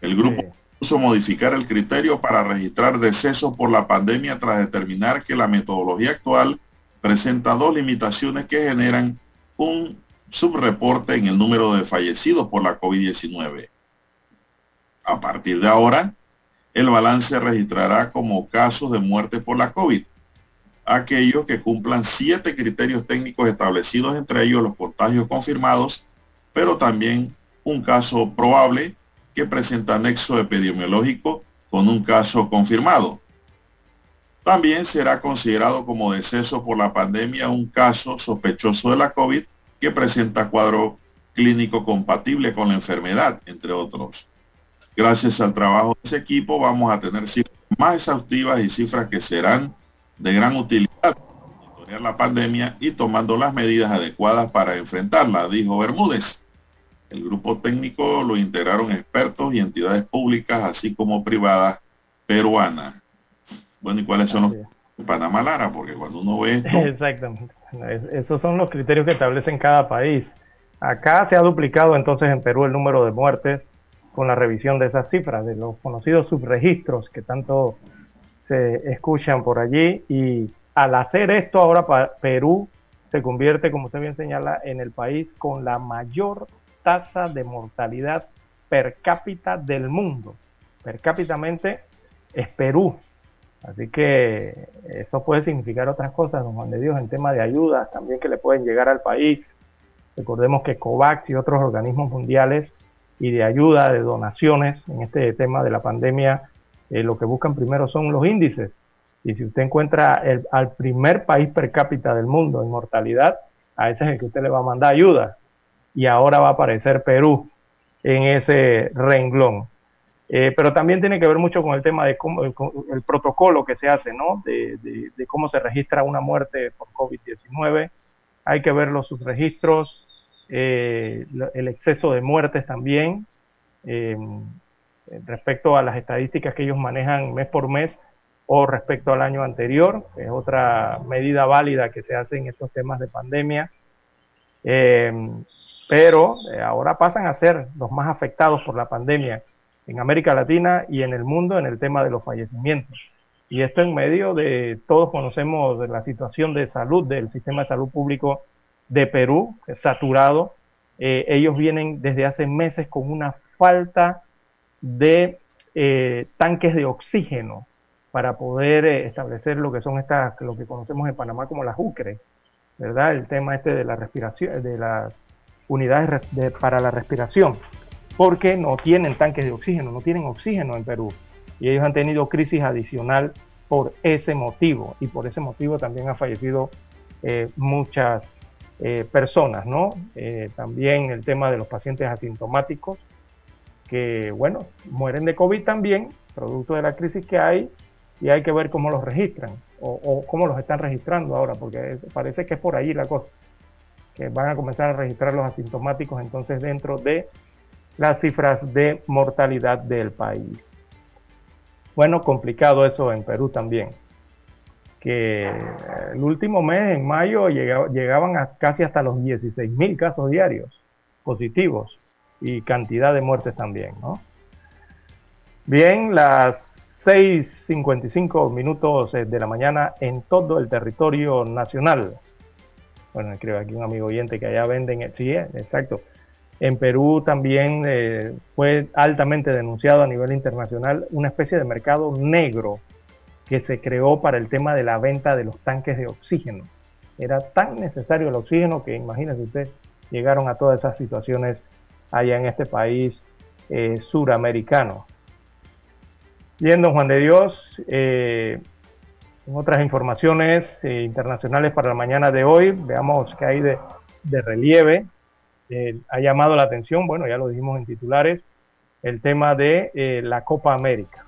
El grupo puso modificar el criterio para registrar decesos por la pandemia tras determinar que la metodología actual presenta dos limitaciones que generan un subreporte en el número de fallecidos por la COVID-19. A partir de ahora, el balance registrará como casos de muerte por la COVID aquellos que cumplan siete criterios técnicos establecidos, entre ellos los contagios confirmados, pero también un caso probable que presenta nexo epidemiológico con un caso confirmado. También será considerado como deceso por la pandemia un caso sospechoso de la COVID que presenta cuadro clínico compatible con la enfermedad, entre otros. Gracias al trabajo de ese equipo vamos a tener cifras más exhaustivas y cifras que serán de gran utilidad para monitorear la pandemia y tomando las medidas adecuadas para enfrentarla, dijo Bermúdez. El grupo técnico lo integraron expertos y entidades públicas, así como privadas peruanas. Bueno, ¿y cuáles son los Panamá Lara? Porque cuando uno ve esto, esos son los criterios que establecen cada país. Acá se ha duplicado entonces en Perú el número de muertes con la revisión de esas cifras, de los conocidos subregistros que tanto se escuchan por allí. Y al hacer esto, ahora Perú se convierte, como usted bien señala, en el país con la mayor tasa de mortalidad per cápita del mundo. Per cápita es Perú. Así que eso puede significar otras cosas, don Juan de Dios, en tema de ayuda también que le pueden llegar al país. Recordemos que COVAX y otros organismos mundiales y de ayuda, de donaciones en este tema de la pandemia, eh, lo que buscan primero son los índices. Y si usted encuentra el, al primer país per cápita del mundo en mortalidad, a ese es el que usted le va a mandar ayuda. Y ahora va a aparecer Perú en ese renglón. Eh, pero también tiene que ver mucho con el tema de cómo el, protocolo que se hace, ¿no? De, cómo se registra una muerte por COVID-19. Hay que ver los subregistros, eh, el exceso de muertes también, eh, respecto a las estadísticas que ellos manejan mes por mes o respecto al año anterior, es otra medida válida que se hace en estos temas de pandemia. pero ahora pasan a ser los más afectados por la pandemia en América Latina y en el mundo en el tema de los fallecimientos. Y esto en medio de, todos conocemos la situación de salud del sistema de salud público de Perú, saturado. Eh, ellos vienen desde hace meses con una falta de eh, tanques de oxígeno para poder eh, establecer lo que son estas, lo que conocemos en Panamá como las UCRE, ¿verdad? El tema este de la respiración, de las unidades para la respiración porque no tienen tanques de oxígeno, no tienen oxígeno en Perú. Y ellos han tenido crisis adicional por ese motivo. Y por ese motivo también han fallecido eh, muchas personas, ¿no? También el tema de los pacientes asintomáticos, que, bueno, mueren de COVID también, producto de la crisis que hay, y hay que ver cómo los registran, o, cómo los están registrando ahora, porque parece que es por ahí la cosa, que van a comenzar a registrar los asintomáticos entonces dentro de las cifras de mortalidad del país. Bueno, complicado eso en Perú también, que el último mes, en mayo, llegaban a casi hasta los 16 mil casos diarios positivos y cantidad de muertes también, ¿no? Bien, las 6.55 minutos eh, de la mañana en todo el territorio nacional. Bueno, aquí un amigo oyente que allá venden, sí, eh, exacto, en Perú también eh, fue altamente denunciado a nivel internacional una especie de mercado negro que se creó para el tema de la venta de los tanques de oxígeno. Era tan necesario el oxígeno que imagínense ustedes, llegaron a todas esas situaciones allá en este país eh, suramericano. Bien, don Juan de Dios, eh, en otras informaciones internacionales para la mañana de hoy, veamos qué hay de, de relieve eh, ha llamado la atención, bueno, ya lo dijimos en titulares, el tema de eh, la Copa América,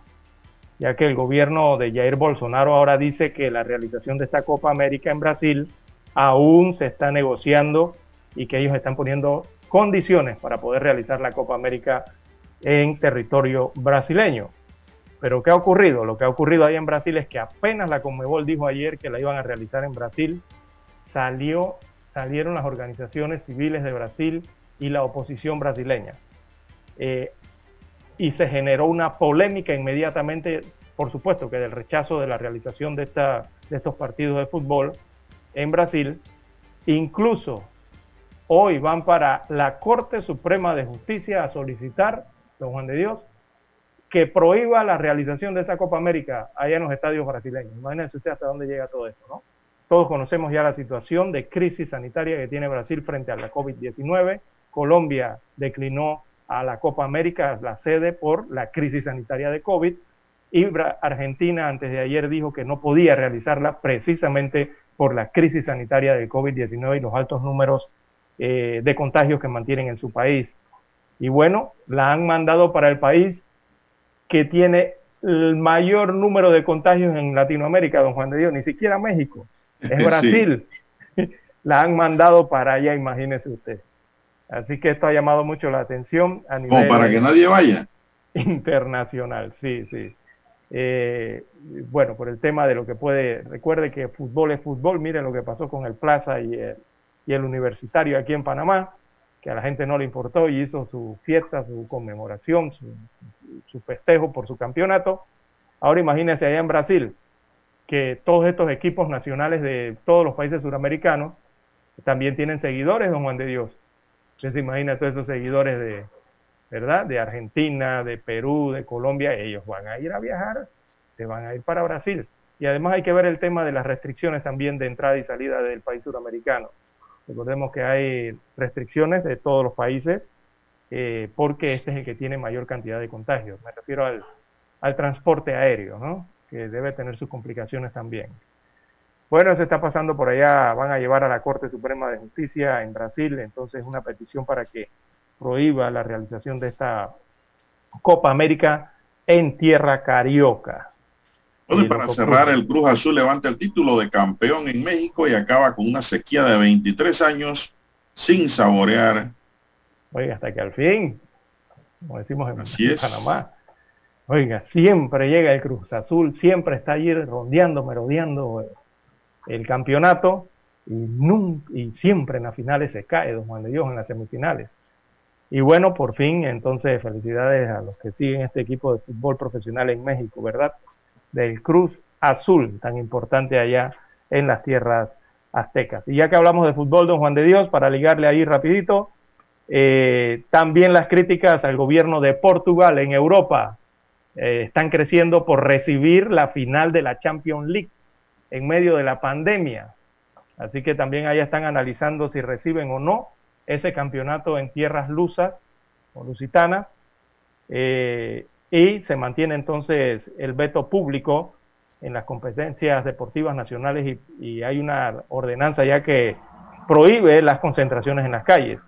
ya que el gobierno de Jair Bolsonaro ahora dice que la realización de esta Copa América en Brasil aún se está negociando y que ellos están poniendo condiciones para poder realizar la Copa América en territorio brasileño. Pero ¿qué ha ocurrido? Lo que ha ocurrido ahí en Brasil es que apenas la Conmebol dijo ayer que la iban a realizar en Brasil, salió salieron las organizaciones civiles de Brasil y la oposición brasileña. Eh, y se generó una polémica inmediatamente, por supuesto que del rechazo de la realización de, esta, de estos partidos de fútbol en Brasil. Incluso hoy van para la Corte Suprema de Justicia a solicitar, don Juan de Dios, que prohíba la realización de esa Copa América allá en los estadios brasileños. Imagínense usted hasta dónde llega todo esto, ¿no? Todos conocemos ya la situación de crisis sanitaria que tiene Brasil frente a la COVID-19. Colombia declinó a la Copa América, la sede, por la crisis sanitaria de COVID. Y Argentina antes de ayer dijo que no podía realizarla precisamente por la crisis sanitaria del COVID-19 y los altos números eh, de contagios que mantienen en su país. Y bueno, la han mandado para el país que tiene el mayor número de contagios en Latinoamérica, don Juan de Dios, ni siquiera México es Brasil. La han mandado para allá, imagínese usted. Así que esto ha llamado mucho la atención a nivel... Como para que nadie vaya. Internacional, sí, sí. Eh, bueno, por el tema de lo que puede, recuerde que fútbol es fútbol, miren lo que pasó con el Plaza y el, y el Universitario aquí en Panamá, que a la gente no le importó y hizo su fiesta, su conmemoración, su, su festejo por su campeonato. Ahora imagínense allá en Brasil, que todos estos equipos nacionales de todos los países suramericanos también tienen seguidores, don Juan de Dios. Usted se imagina todos esos seguidores de, ¿verdad? De Argentina, de Perú, de Colombia, ellos van a ir a viajar, se van a ir para Brasil. Y además hay que ver el tema de las restricciones también de entrada y salida del país suramericano. Recordemos que hay restricciones de todos los países eh, porque este es el que tiene mayor cantidad de contagios. Me refiero al, al transporte aéreo, ¿no? que debe tener sus complicaciones también. Bueno, se está pasando por allá, van a llevar a la Corte Suprema de Justicia en Brasil, entonces una petición para que prohíba la realización de esta Copa América en tierra carioca. Bueno, para cerrar, el Cruz Azul levanta el título de campeón en México y acaba con una sequía de 23 años sin saborear. Oiga, hasta que al fin, como decimos en, Así Panamá, oiga, siempre llega el Cruz Azul, siempre está allí rondeando, merodeando el campeonato y, nunca, y siempre en las finales se cae, don Juan de Dios, en las semifinales. Y bueno, por fin, entonces, felicidades a los que siguen este equipo de fútbol profesional en México, ¿verdad? Del Cruz Azul, tan importante allá en las tierras aztecas. Y ya que hablamos de fútbol, don Juan de Dios, para ligarle ahí rapidito, eh, también las críticas al gobierno de Portugal en Europa eh, están creciendo por recibir la final de la Champions League en medio de la pandemia. Así que también allá están analizando si reciben o no ese campeonato en tierras lusas o lusitanas. Eh, y se mantiene entonces el veto público en las competencias deportivas nacionales y, y, hay una ordenanza ya que prohíbe las concentraciones en las calles.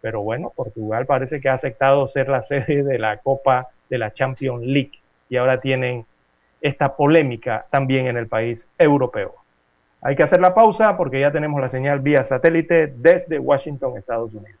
Pero bueno, Portugal parece que ha aceptado ser la sede de la Copa de la Champions League y ahora tienen esta polémica también en el país europeo. Hay que hacer la pausa porque ya tenemos la señal vía satélite desde Washington, Estados Unidos.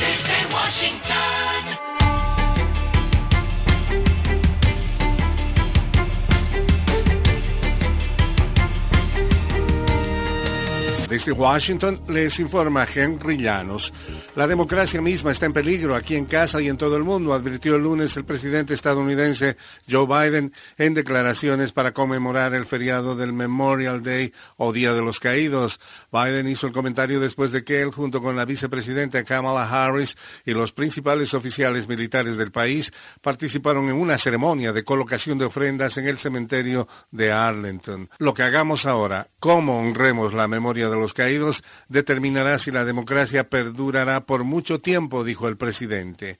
desde Washington. Desde Washington les informa Henry Llanos. La democracia misma está en peligro aquí en casa y en todo el mundo, advirtió el lunes el presidente estadounidense Joe Biden en declaraciones para conmemorar el feriado del Memorial Day o Día de los Caídos. Biden hizo el comentario después de que él, junto con la vicepresidenta Kamala Harris y los principales oficiales militares del país, participaron en una ceremonia de colocación de ofrendas en el cementerio de Arlington. Lo que hagamos ahora, cómo honremos la memoria de los caídos, determinará si la democracia perdurará por mucho tiempo, dijo el presidente.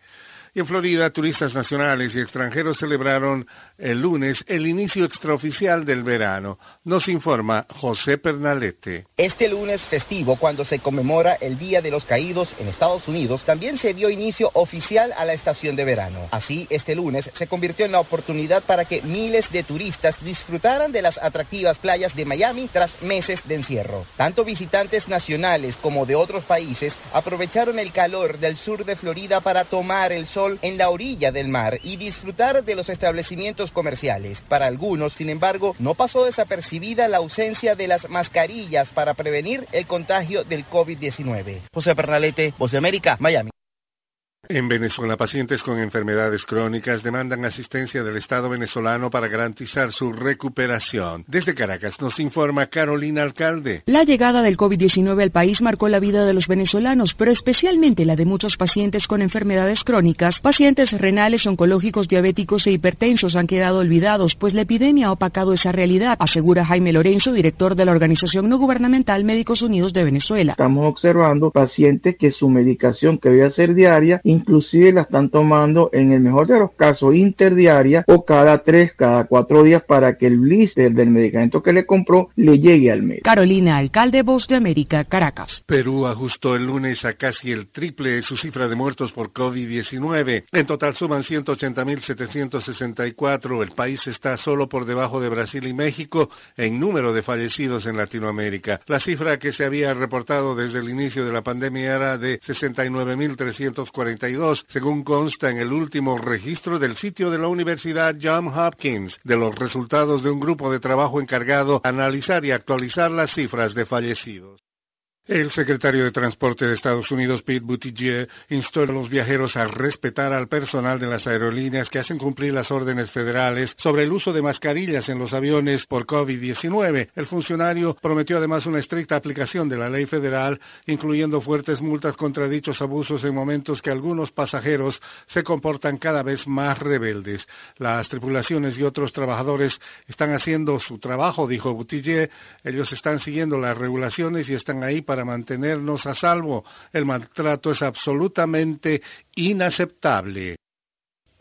Y en Florida, turistas nacionales y extranjeros celebraron el lunes el inicio extraoficial del verano. Nos informa José Pernalete. Este lunes festivo, cuando se conmemora el Día de los Caídos en Estados Unidos, también se dio inicio oficial a la estación de verano. Así, este lunes se convirtió en la oportunidad para que miles de turistas disfrutaran de las atractivas playas de Miami tras meses de encierro. Tanto visitantes nacionales como de otros países aprovecharon el calor del sur de Florida para tomar el sol en la orilla del mar y disfrutar de los establecimientos comerciales. Para algunos, sin embargo, no pasó desapercibida la ausencia de las mascarillas para prevenir el contagio del COVID-19. José Pernalete, Voz de América, Miami. En Venezuela, pacientes con enfermedades crónicas demandan asistencia del Estado venezolano para garantizar su recuperación. Desde Caracas nos informa Carolina Alcalde. La llegada del COVID-19 al país marcó la vida de los venezolanos, pero especialmente la de muchos pacientes con enfermedades crónicas. Pacientes renales, oncológicos, diabéticos e hipertensos han quedado olvidados, pues la epidemia ha opacado esa realidad, asegura Jaime Lorenzo, director de la organización no gubernamental Médicos Unidos de Venezuela. Estamos observando pacientes que su medicación que debe ser diaria inclusive la están tomando en el mejor de los casos interdiaria o cada tres, cada cuatro días para que el blister del medicamento que le compró le llegue al médico. Carolina Alcalde, Voz de América, Caracas. Perú ajustó el lunes a casi el triple de su cifra de muertos por COVID-19. En total suman 180.764. El país está solo por debajo de Brasil y México en número de fallecidos en Latinoamérica. La cifra que se había reportado desde el inicio de la pandemia era de 69.342, según consta en el último registro del sitio de la Universidad John Hopkins, de los resultados de un grupo de trabajo encargado analizar y actualizar las cifras de fallecidos. El secretario de Transporte de Estados Unidos, Pete Buttigieg, instó a los viajeros a respetar al personal de las aerolíneas que hacen cumplir las órdenes federales sobre el uso de mascarillas en los aviones por COVID-19. El funcionario prometió además una estricta aplicación de la ley federal, incluyendo fuertes multas contra dichos abusos en momentos que algunos pasajeros se comportan cada vez más rebeldes. Las tripulaciones y otros trabajadores están haciendo su trabajo, dijo Buttigieg. Ellos están siguiendo las regulaciones y están ahí para mantenernos a salvo. El maltrato es absolutamente inaceptable.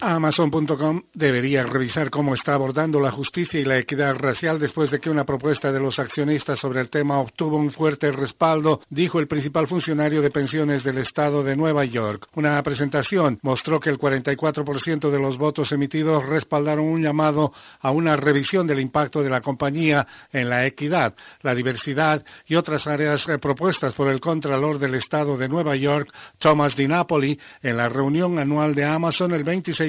Amazon.com debería revisar cómo está abordando la justicia y la equidad racial después de que una propuesta de los accionistas sobre el tema obtuvo un fuerte respaldo, dijo el principal funcionario de pensiones del estado de Nueva York. Una presentación mostró que el 44% de los votos emitidos respaldaron un llamado a una revisión del impacto de la compañía en la equidad, la diversidad y otras áreas eh, propuestas por el Contralor del estado de Nueva York, Thomas DiNapoli, en la reunión anual de Amazon el 26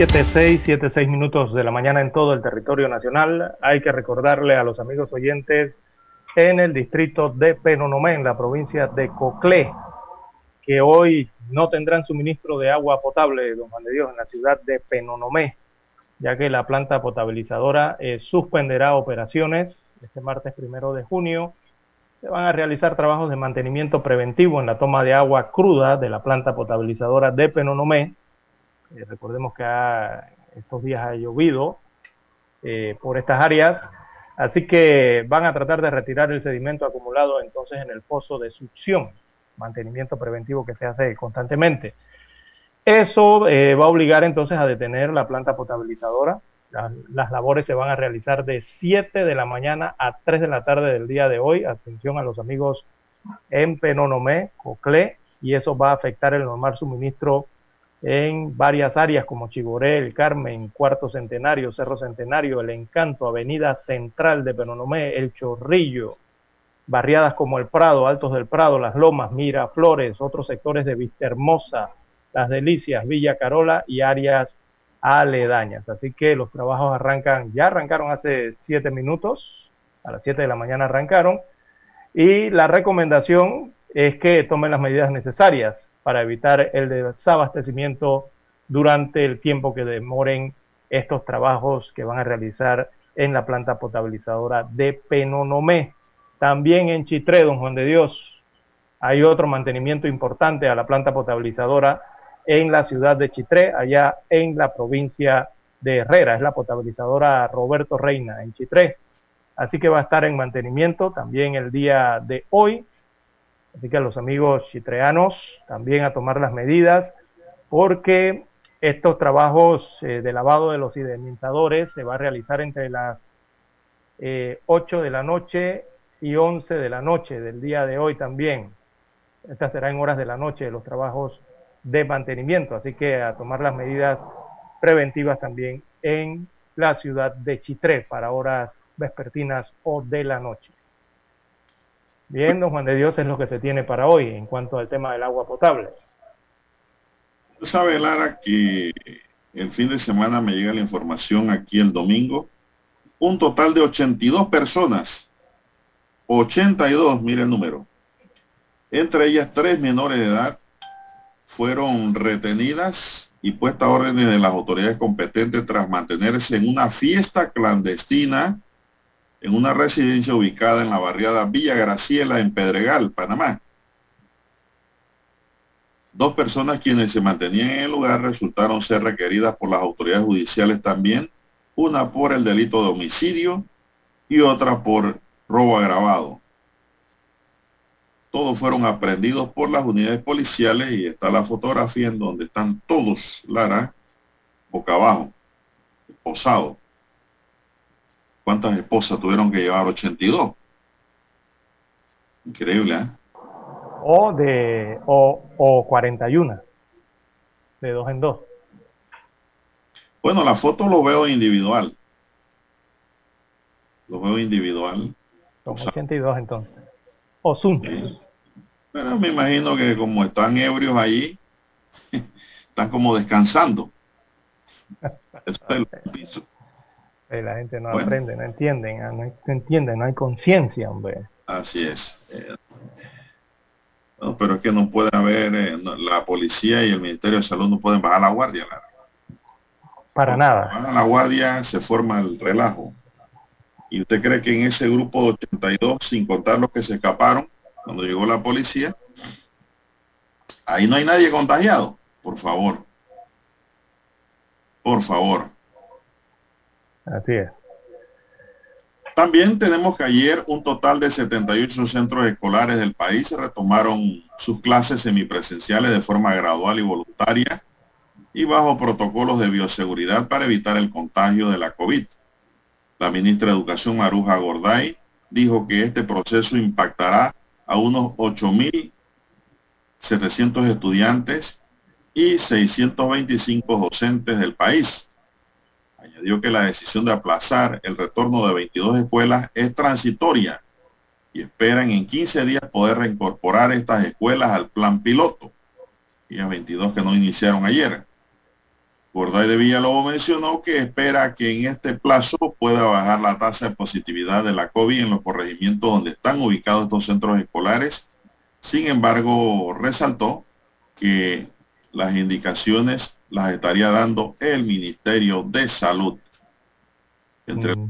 Bien, las 7.6, 7.6 minutos de la mañana en todo el territorio nacional. Hay que recordarle a los amigos oyentes en el distrito de Penonomé, en la provincia de Coclé, que hoy no tendrán suministro de agua potable, don Juan de Dios, en la ciudad de Penonomé, ya que la planta potabilizadora eh, suspenderá operaciones este martes primero de junio. Se van a realizar trabajos de mantenimiento preventivo en la toma de agua cruda de la planta potabilizadora de Penonomé. Eh, recordemos que estos días ha llovido eh, por estas áreas, así que van a tratar de retirar el sedimento acumulado entonces en el pozo de succión, mantenimiento preventivo que se hace constantemente. Eso eh, va a obligar entonces a detener la planta potabilizadora. Las, las labores se van a realizar de 7 de la mañana a 3 de la tarde del día de hoy. Atención a los amigos en Penonomé, Coclé, y eso va a afectar el normal suministro en varias áreas como Chiboré, El Carmen, Cuarto Centenario, Cerro Centenario, El Encanto, Avenida Central de Penonomé, El Chorrillo, barriadas como El Prado, Altos del Prado, Las Lomas, Mira, Flores, otros sectores de Vista Hermosa, Las Delicias, Villa Carola y áreas aledañas. Así que los trabajos arrancan, ya arrancaron hace siete minutos, a las 7 de la mañana arrancaron, y la recomendación es que tomen las medidas necesarias para evitar el desabastecimiento durante el tiempo que demoren estos trabajos que van a realizar en la planta potabilizadora de Penonomé. También en Chitré, don Juan de Dios, hay otro mantenimiento importante a la planta potabilizadora en la ciudad de Chitré, allá en la provincia de Herrera. Es la potabilizadora Roberto Reina en Chitré. así que va a estar en mantenimiento también el día de hoy. Así que a los amigos chitreanos también a tomar las medidas porque estos trabajos eh, de lavado de los sedimentadores se va a realizar entre las eh, 8 de la noche y 11 de la noche del día de hoy también. Esta será en horas de la noche los trabajos de mantenimiento, así que a tomar las medidas preventivas también en la ciudad de Chitré para horas vespertinas o de la noche. Bien, don Juan de Dios es lo que se tiene para hoy en cuanto al tema del agua potable. Sabe, Lara, que el fin de semana me llega la información aquí el domingo. Un total de 82 personas. 82, mire el número. Entre ellas tres menores de edad fueron retenidas y puestas a órdenes de las autoridades competentes tras mantenerse en una fiesta clandestina en una residencia ubicada en la barriada Villa Graciela en Pedregal, Panamá. Dos personas quienes se mantenían en el lugar resultaron ser requeridas por las autoridades judiciales también, una por el delito de homicidio y otra por robo agravado. Todos fueron aprendidos por las unidades policiales y está la fotografía en donde están todos, Lara, boca abajo, esposados. ¿Cuántas esposas tuvieron que llevar? 82. Increíble, ¿eh? O de o, o 41. De dos en dos. Bueno, la foto lo veo individual. Lo veo individual. Son 82 entonces. O Zoom. Pero me imagino que como están ebrios allí, están como descansando. Eso es el piso. Eh, La gente no Bueno. aprende, no entienden, ah, no, no entiende, no hay conciencia, hombre. Así es. Eh, no, pero es que no puede haber, eh, no, la policía y el Ministerio de Salud no pueden bajar la guardia. Para nada. Bajan la guardia, se forma el relajo. ¿Y usted cree que en ese grupo de 82, sin contar los que se escaparon, cuando llegó la policía, ahí no hay nadie contagiado? Por favor. Por favor. Así es. También tenemos que ayer un total de 78 centros escolares del país retomaron sus clases semipresenciales de forma gradual y voluntaria y bajo protocolos de bioseguridad para evitar el contagio de la COVID. La ministra de Educación Maruja Gorday dijo que este proceso impactará a unos 8.700 estudiantes y 625 docentes del país. Añadió que la decisión de aplazar el retorno de 22 escuelas es transitoria y esperan en 15 días poder reincorporar estas escuelas al plan piloto. Y a 22 que no iniciaron ayer. Gorday de Villalobos mencionó que espera que en este plazo pueda bajar la tasa de positividad de la COVID en los corregimientos donde están ubicados estos centros escolares. Sin embargo, resaltó que las indicaciones las estaría dando el Ministerio de Salud. Entre los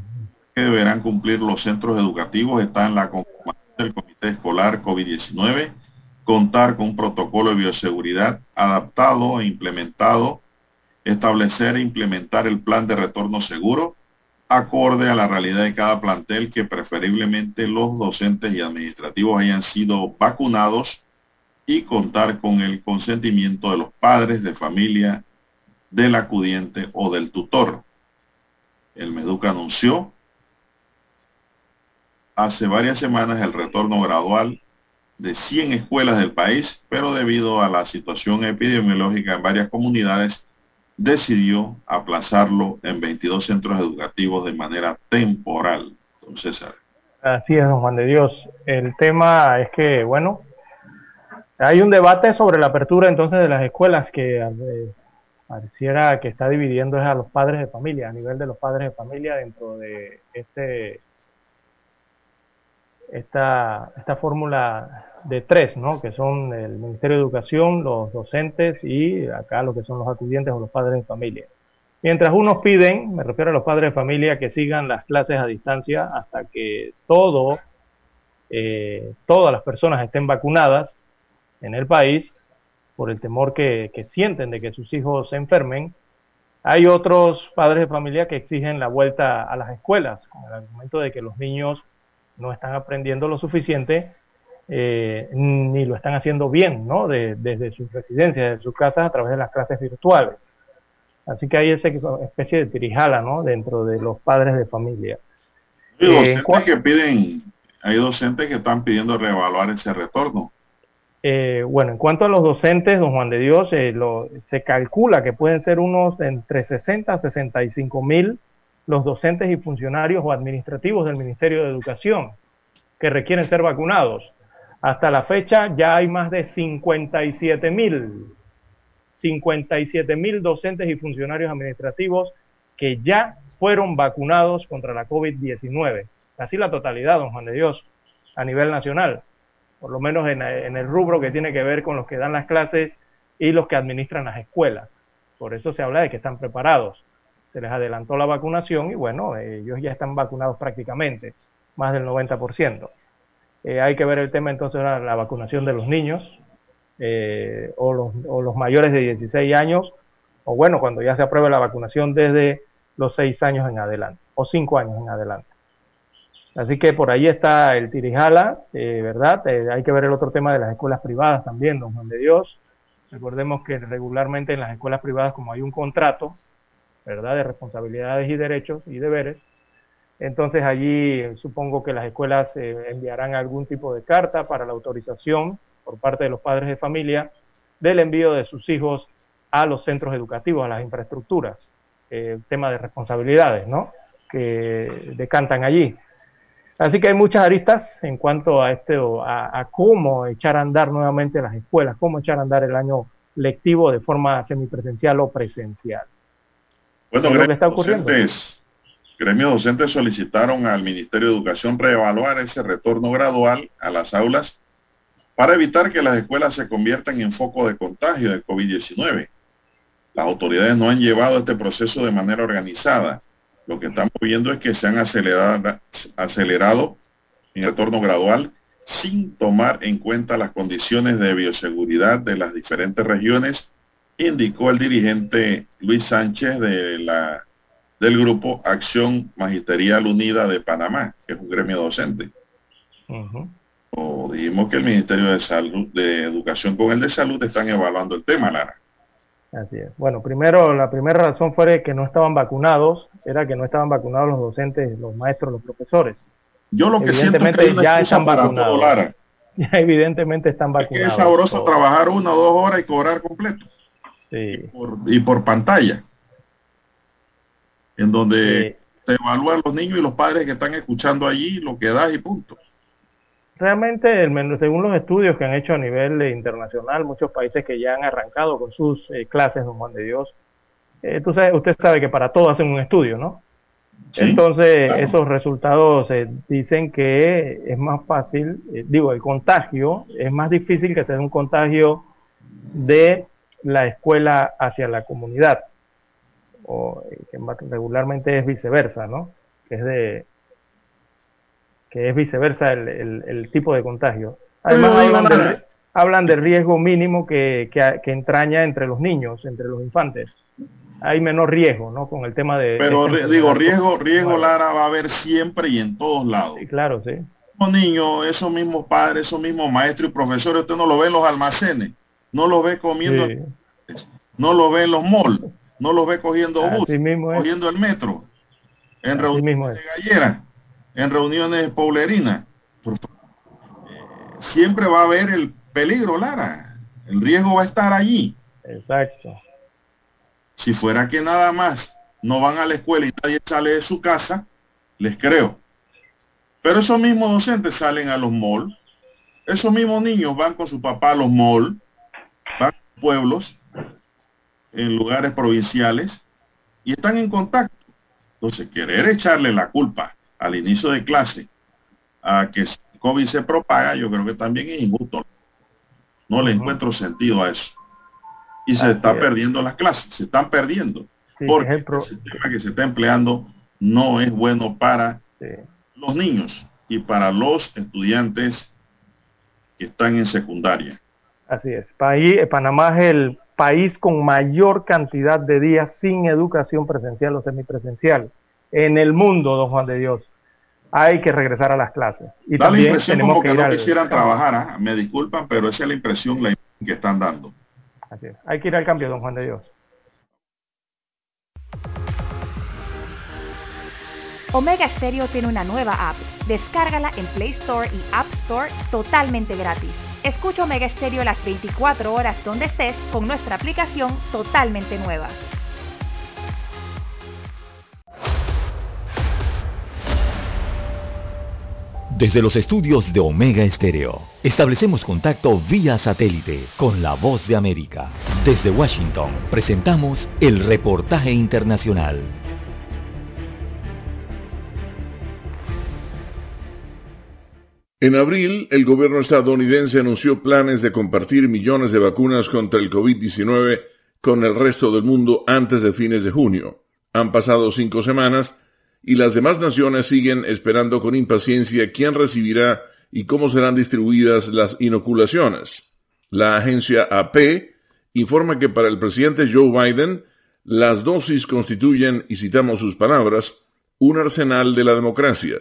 que deberán cumplir los centros educativos están la conformación del Comité Escolar COVID-19, contar con un protocolo de bioseguridad adaptado e implementado, establecer e implementar el plan de retorno seguro, acorde a la realidad de cada plantel que preferiblemente los docentes y administrativos hayan sido vacunados y contar con el consentimiento de los padres de familia, del acudiente o del tutor. El Meduca anunció hace varias semanas el retorno gradual de 100 escuelas del país, pero debido a la situación epidemiológica en varias comunidades, decidió aplazarlo en 22 centros educativos de manera temporal. Así es, don Juan de Dios. El tema es que, bueno, hay un debate sobre la apertura entonces de las escuelas que eh, pareciera que está dividiendo es a los padres de familia, a nivel de los padres de familia dentro de este esta, esta fórmula de tres, ¿no? que son el Ministerio de Educación, los docentes y acá lo que son los acudientes o los padres de familia. Mientras unos piden, me refiero a los padres de familia, que sigan las clases a distancia hasta que todo, eh, todas las personas estén vacunadas en el país, por el temor que, que sienten de que sus hijos se enfermen, Hay otros padres de familia que exigen la vuelta a las escuelas, con el argumento de que los niños no están aprendiendo lo suficiente eh, ni lo están haciendo bien, ¿no? De- desde sus residencias, desde sus casas, a través de las clases virtuales. Así que hay esa especie de tirijala, ¿no? Dentro de los padres de familia. Hay Eh, docentes que piden, hay docentes que están pidiendo reevaluar ese retorno. Eh, bueno, en cuanto a los docentes, don Juan de Dios, eh, lo- se calcula que pueden ser unos entre 60 a 65 mil los docentes y funcionarios o administrativos del Ministerio de Educación que requieren ser vacunados. Hasta la fecha ya hay más de 57 mil, 57 mil docentes y funcionarios administrativos que ya fueron vacunados contra la COVID-19. Casi la totalidad, don Juan de Dios, a nivel nacional por lo menos en, el rubro que tiene que ver con los que dan las clases y los que administran las escuelas. Por eso se habla de que están preparados. Se les adelantó la vacunación y bueno, ellos ya están vacunados prácticamente, más del 90%. Eh, hay que ver el tema entonces de la, la vacunación de los niños eh, o, los, o los mayores de 16 años, o bueno, cuando ya se apruebe la vacunación desde los 6 años en adelante, o 5 años en adelante. Así que por ahí está el tirijala, eh, ¿verdad? Eh, hay que ver el otro tema de las escuelas privadas también, don Juan de Dios. Recordemos que regularmente en las escuelas privadas, como hay un contrato, ¿verdad? De responsabilidades y derechos y deberes, entonces allí eh, supongo que las escuelas eh, enviarán algún tipo de carta para la autorización por parte de los padres de familia del envío de sus hijos a los centros educativos, a las infraestructuras, tema de responsabilidades, ¿no? Que decantan allí. Así que hay muchas aristas en cuanto a este a, a, cómo echar a andar nuevamente las escuelas, cómo echar a andar el año lectivo de forma semipresencial o presencial. Bueno, lo que gremios está ocurriendo. docentes, gremios docentes solicitaron al Ministerio de Educación reevaluar ese retorno gradual a las aulas para evitar que las escuelas se conviertan en foco de contagio de COVID-19. Las autoridades no han llevado este proceso de manera organizada. Lo que estamos viendo es que se han acelerado, acelerado en retorno gradual sin tomar en cuenta las condiciones de bioseguridad de las diferentes regiones, indicó el dirigente Luis Sánchez de la, del grupo Acción Magisterial Unida de Panamá, que es un gremio docente. Ujú. O dijimos que el Ministerio de Salud, de Educación con el de Salud están evaluando el tema, Lara. Así es. Bueno, primero, la primera razón fue que no estaban vacunados, era que no estaban vacunados los docentes, los maestros, los profesores. Yo lo que siento es que hay una ya están para vacunados. todo, Lara. Ya evidentemente están vacunados. es sabroso trabajar una o dos horas y cobrar completo. Sí. Por- y por pantalla. En donde te evalúan los niños y los padres que están escuchando allí lo que das y punto. Realmente, el según los estudios que han hecho a nivel eh, internacional, muchos países que ya han arrancado con sus eh, clases, don Juan de Dios, eh, tú sabe- usted sabe que para todo hacen un estudio, ¿no? Entonces, esos resultados eh, dicen que es más fácil, eh, digo, el contagio, es más difícil que sea un contagio de la escuela hacia la comunidad, o eh, que regularmente es viceversa, ¿no? Que es de que es viceversa el, el- el tipo de contagio. Además, hablan, Lara. del, hablan del riesgo mínimo que, que, que entraña entre los niños, entre los infantes. Hay menor riesgo, ¿no? Con el tema de... Pero esta ri- digo, riesgo, riesgo Lara va a haber siempre y en todos lados. Claro, sí. Los niños, esos mismos padres, esos mismos maestros y profesores, usted no lo ve en los almacenes, no lo ve comiendo, Sí. no lo ve en los malls, no lo ve cogiendo bus, Así mismo es. cogiendo el metro, en reuniones mismo es. de gallera, en reuniones poblerinas. Por eh, Siempre va a haber el peligro, Lara. El riesgo va a estar allí. Exacto. Si fuera que nada más no van a la escuela y nadie sale de su casa, les creo. Pero esos mismos docentes salen a los malls, esos mismos niños van con su papá a los malls, van a pueblos, en lugares provinciales, y están en contacto. Entonces, querer echarle la culpa al inicio de clase a que COVID se propaga, yo creo que también es injusto. No le encuentro sentido a eso. Y se está es. perdiendo las clases, se están perdiendo. Sí, porque el pro- el sistema que se está empleando no es bueno para los niños y para los estudiantes que están en secundaria. Así es. Paí- Panamá es el país con mayor cantidad de días sin educación presencial o semipresencial en el mundo, don Juan de Dios. Hay que regresar a las clases. Y da la también impresión tenemos como que, ir no al- quisieran trabajar, ¿ah? me disculpan, pero esa es la impresión la que están dando. Así es. Hay que ir al cambio, don Juan de Dios. Omega Stereo tiene una nueva app. Descárgala en Play Store y App Store totalmente gratis. Escucha Omega Stereo las 24 horas donde estés con nuestra aplicación totalmente nueva. Desde los estudios de Omega Estéreo, establecemos contacto vía satélite con la voz de América. Desde Washington, presentamos el reportaje internacional. En abril, el gobierno estadounidense anunció planes de compartir millones de vacunas contra el COVID-19 con el resto del mundo antes de fines de junio. Han pasado cinco semanas y las demás naciones siguen esperando con impaciencia quién recibirá y cómo serán distribuidas las inoculaciones. La agencia AP informa que para el presidente Joe Biden, las dosis constituyen, y citamos sus palabras, un arsenal de la democracia,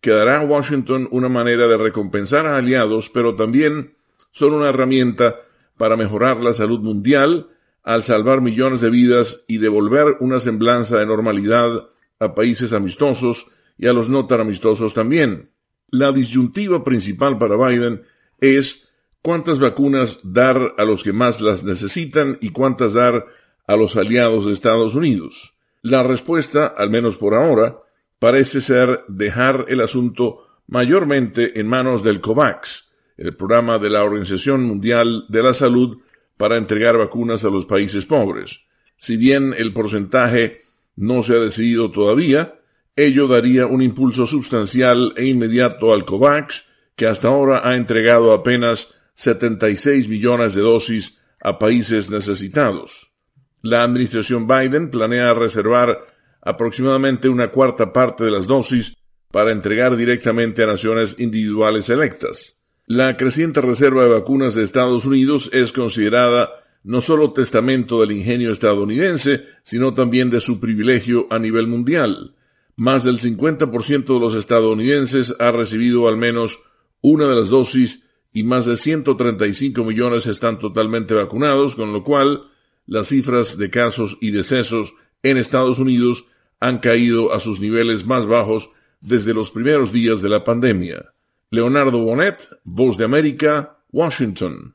que dará a Washington una manera de recompensar a aliados, pero también son una herramienta para mejorar la salud mundial al salvar millones de vidas y devolver una semblanza de normalidad a países amistosos y a los no tan amistosos también. La disyuntiva principal para Biden es cuántas vacunas dar a los que más las necesitan y cuántas dar a los aliados de Estados Unidos. La respuesta, al menos por ahora, parece ser dejar el asunto mayormente en manos del COVAX, el programa de la Organización Mundial de la Salud para entregar vacunas a los países pobres. Si bien el porcentaje no se ha decidido todavía, ello daría un impulso sustancial e inmediato al COVAX, que hasta ahora ha entregado apenas 76 millones de dosis a países necesitados. La administración Biden planea reservar aproximadamente una cuarta parte de las dosis para entregar directamente a naciones individuales electas. La creciente reserva de vacunas de Estados Unidos es considerada no solo testamento del ingenio estadounidense, sino también de su privilegio a nivel mundial. Más del 50% de los estadounidenses ha recibido al menos una de las dosis y más de 135 millones están totalmente vacunados, con lo cual las cifras de casos y decesos en Estados Unidos han caído a sus niveles más bajos desde los primeros días de la pandemia. Leonardo Bonet, Voz de América, Washington.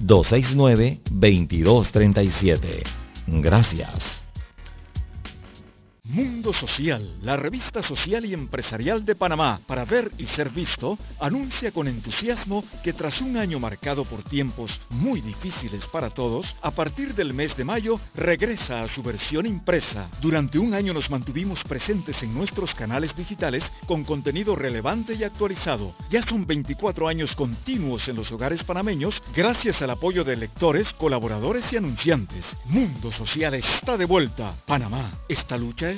269-2237. Gracias. Mundo Social, la revista social y empresarial de Panamá, para ver y ser visto, anuncia con entusiasmo que tras un año marcado por tiempos muy difíciles para todos, a partir del mes de mayo regresa a su versión impresa. Durante un año nos mantuvimos presentes en nuestros canales digitales con contenido relevante y actualizado. Ya son 24 años continuos en los hogares panameños gracias al apoyo de lectores, colaboradores y anunciantes. Mundo Social está de vuelta. Panamá, esta lucha es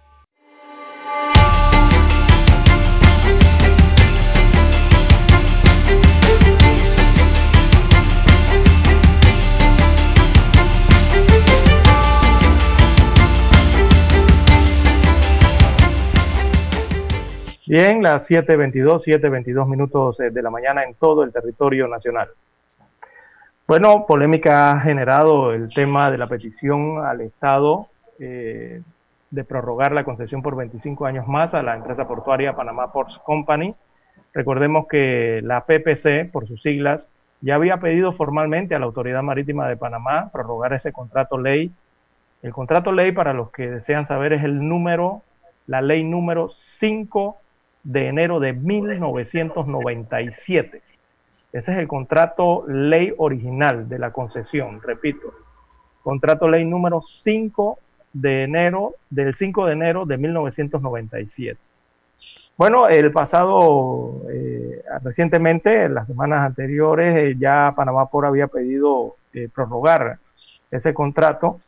Bien, las 7.22, 7.22 minutos eh, de la mañana en todo el territorio nacional. Bueno, polémica ha generado el tema de la petición al Estado eh, de prorrogar la concesión por 25 años más a la empresa portuaria Panamá Ports Company. Recordemos que la PPC, por sus siglas, ya había pedido formalmente a la Autoridad Marítima de Panamá prorrogar ese contrato ley. El contrato ley, para los que desean saber, es el número, la ley número 5 de enero de 1997. Ese es el contrato ley original de la concesión, repito. Contrato ley número 5 de enero, del 5 de enero de 1997. Bueno, el pasado, eh, recientemente, en las semanas anteriores, eh, ya Panamá por había pedido eh, prorrogar ese contrato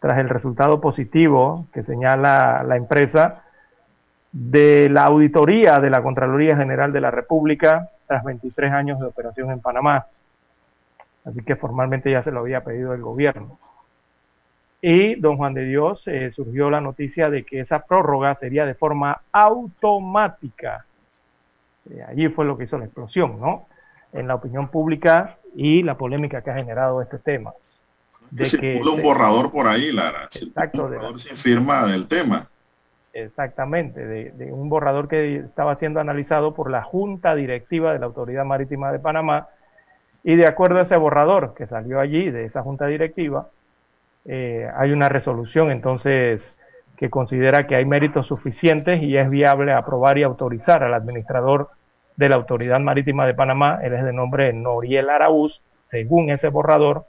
tras el resultado positivo que señala la empresa de la auditoría de la Contraloría General de la República tras 23 años de operación en Panamá. Así que formalmente ya se lo había pedido el gobierno. Y don Juan de Dios eh, surgió la noticia de que esa prórroga sería de forma automática. Eh, allí fue lo que hizo la explosión, ¿no? En la opinión pública y la polémica que ha generado este tema. De que un borrador por ahí, Lara. Exacto. Un borrador sin firma del tema. Exactamente, de, de, un borrador que estaba siendo analizado por la Junta Directiva de la Autoridad Marítima de Panamá. Y de acuerdo a ese borrador que salió allí, de esa Junta Directiva, eh, hay una resolución entonces que considera que hay méritos suficientes y es viable aprobar y autorizar al administrador de la Autoridad Marítima de Panamá, él es de nombre Noriel Araúz, según ese borrador,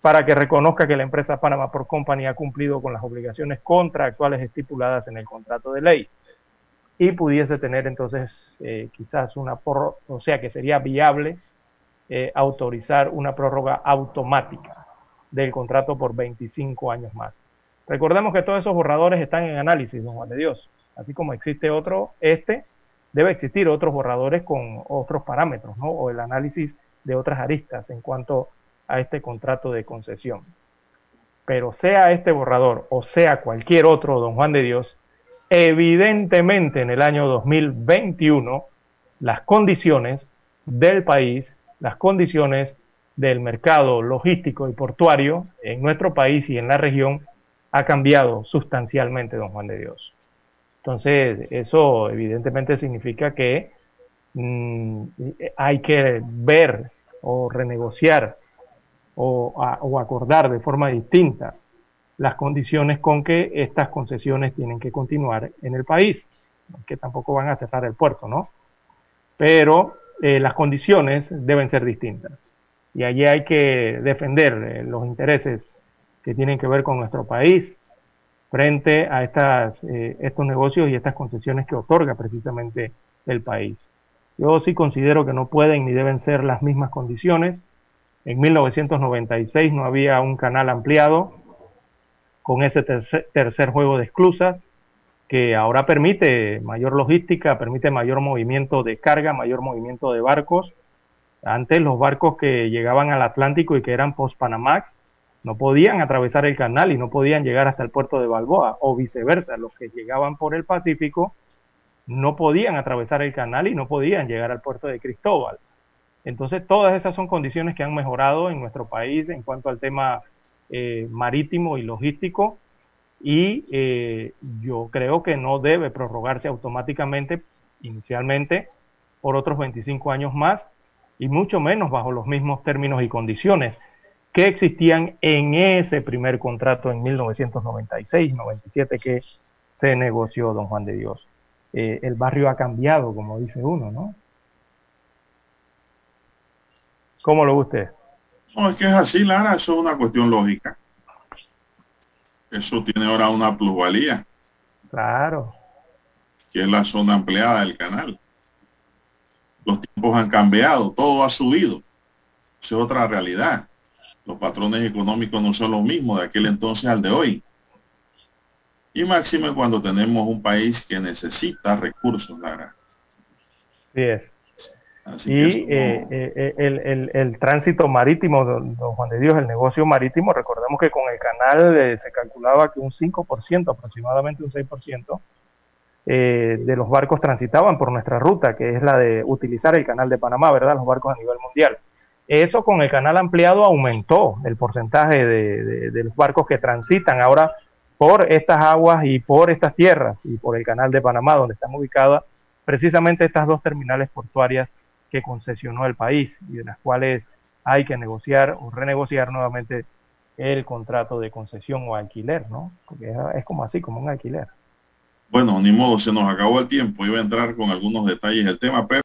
para que reconozca que la empresa Panama por Company ha cumplido con las obligaciones contractuales estipuladas en el contrato de ley y pudiese tener entonces eh, quizás una prórroga, o sea que sería viable eh, autorizar una prórroga automática del contrato por 25 años más. Recordemos que todos esos borradores están en análisis, don Juan de Dios. Así como existe otro, este, debe existir otros borradores con otros parámetros, ¿no? O el análisis de otras aristas en cuanto a este contrato de concesión. Pero sea este borrador o sea cualquier otro, don Juan de Dios, evidentemente en el año 2021 las condiciones del país, las condiciones del mercado logístico y portuario en nuestro país y en la región ha cambiado sustancialmente, don Juan de Dios. Entonces, eso evidentemente significa que mmm, hay que ver o renegociar o, acordar de forma distinta las condiciones con que estas concesiones tienen que continuar en el país, que tampoco van a cerrar el puerto, ¿no? Pero eh, las condiciones deben ser distintas y allí hay que defender eh, los intereses que tienen que ver con nuestro país frente a estas, eh, estos negocios y estas concesiones que otorga precisamente el país. Yo sí considero que no pueden ni deben ser las mismas condiciones. En 1996 no había un canal ampliado con ese tercer, tercer juego de esclusas que ahora permite mayor logística, permite mayor movimiento de carga, mayor movimiento de barcos antes los barcos que llegaban al Atlántico y que eran post-Panamax no podían atravesar el canal y no podían llegar hasta el puerto de Balboa o viceversa. Los que llegaban por el Pacífico no podían atravesar el canal y no podían llegar al puerto de Cristóbal. Entonces todas esas son condiciones que han mejorado en nuestro país en cuanto al tema eh, marítimo y logístico y eh, yo creo que no debe prorrogarse automáticamente inicialmente por otros 25 años más y mucho menos bajo los mismos términos y condiciones que existían en ese primer contrato en 1996-97 que se negoció, don Juan de Dios. Eh, el barrio ha cambiado, como dice uno, ¿no? ¿Cómo lo ve usted? No, es que es así, Lara, eso es una cuestión lógica. Eso tiene ahora una plusvalía. Claro. Que es la zona ampliada del canal los tiempos han cambiado, todo ha subido. Esa es otra realidad. Los patrones económicos no son los mismos de aquel entonces al de hoy. Y máxime cuando tenemos un país que necesita recursos, Lara. Sí es. Así y como... eh, eh, el, el, el, tránsito marítimo, don, don, Juan de Dios, el negocio marítimo, recordemos que con el canal eh, se calculaba que un 5%, aproximadamente un 6%, eh, de los barcos transitaban por nuestra ruta, que es la de utilizar el canal de Panamá, ¿verdad? Los barcos a nivel mundial. Eso con el canal ampliado aumentó el porcentaje de, de, de los barcos que transitan ahora por estas aguas y por estas tierras y por el canal de Panamá, donde están ubicadas precisamente estas dos terminales portuarias que concesionó el país y de las cuales hay que negociar o renegociar nuevamente el contrato de concesión o alquiler, ¿no? Porque es, como así, como un alquiler. Bueno, ni modo, se nos acabó el tiempo. Iba a entrar con algunos detalles del tema, pero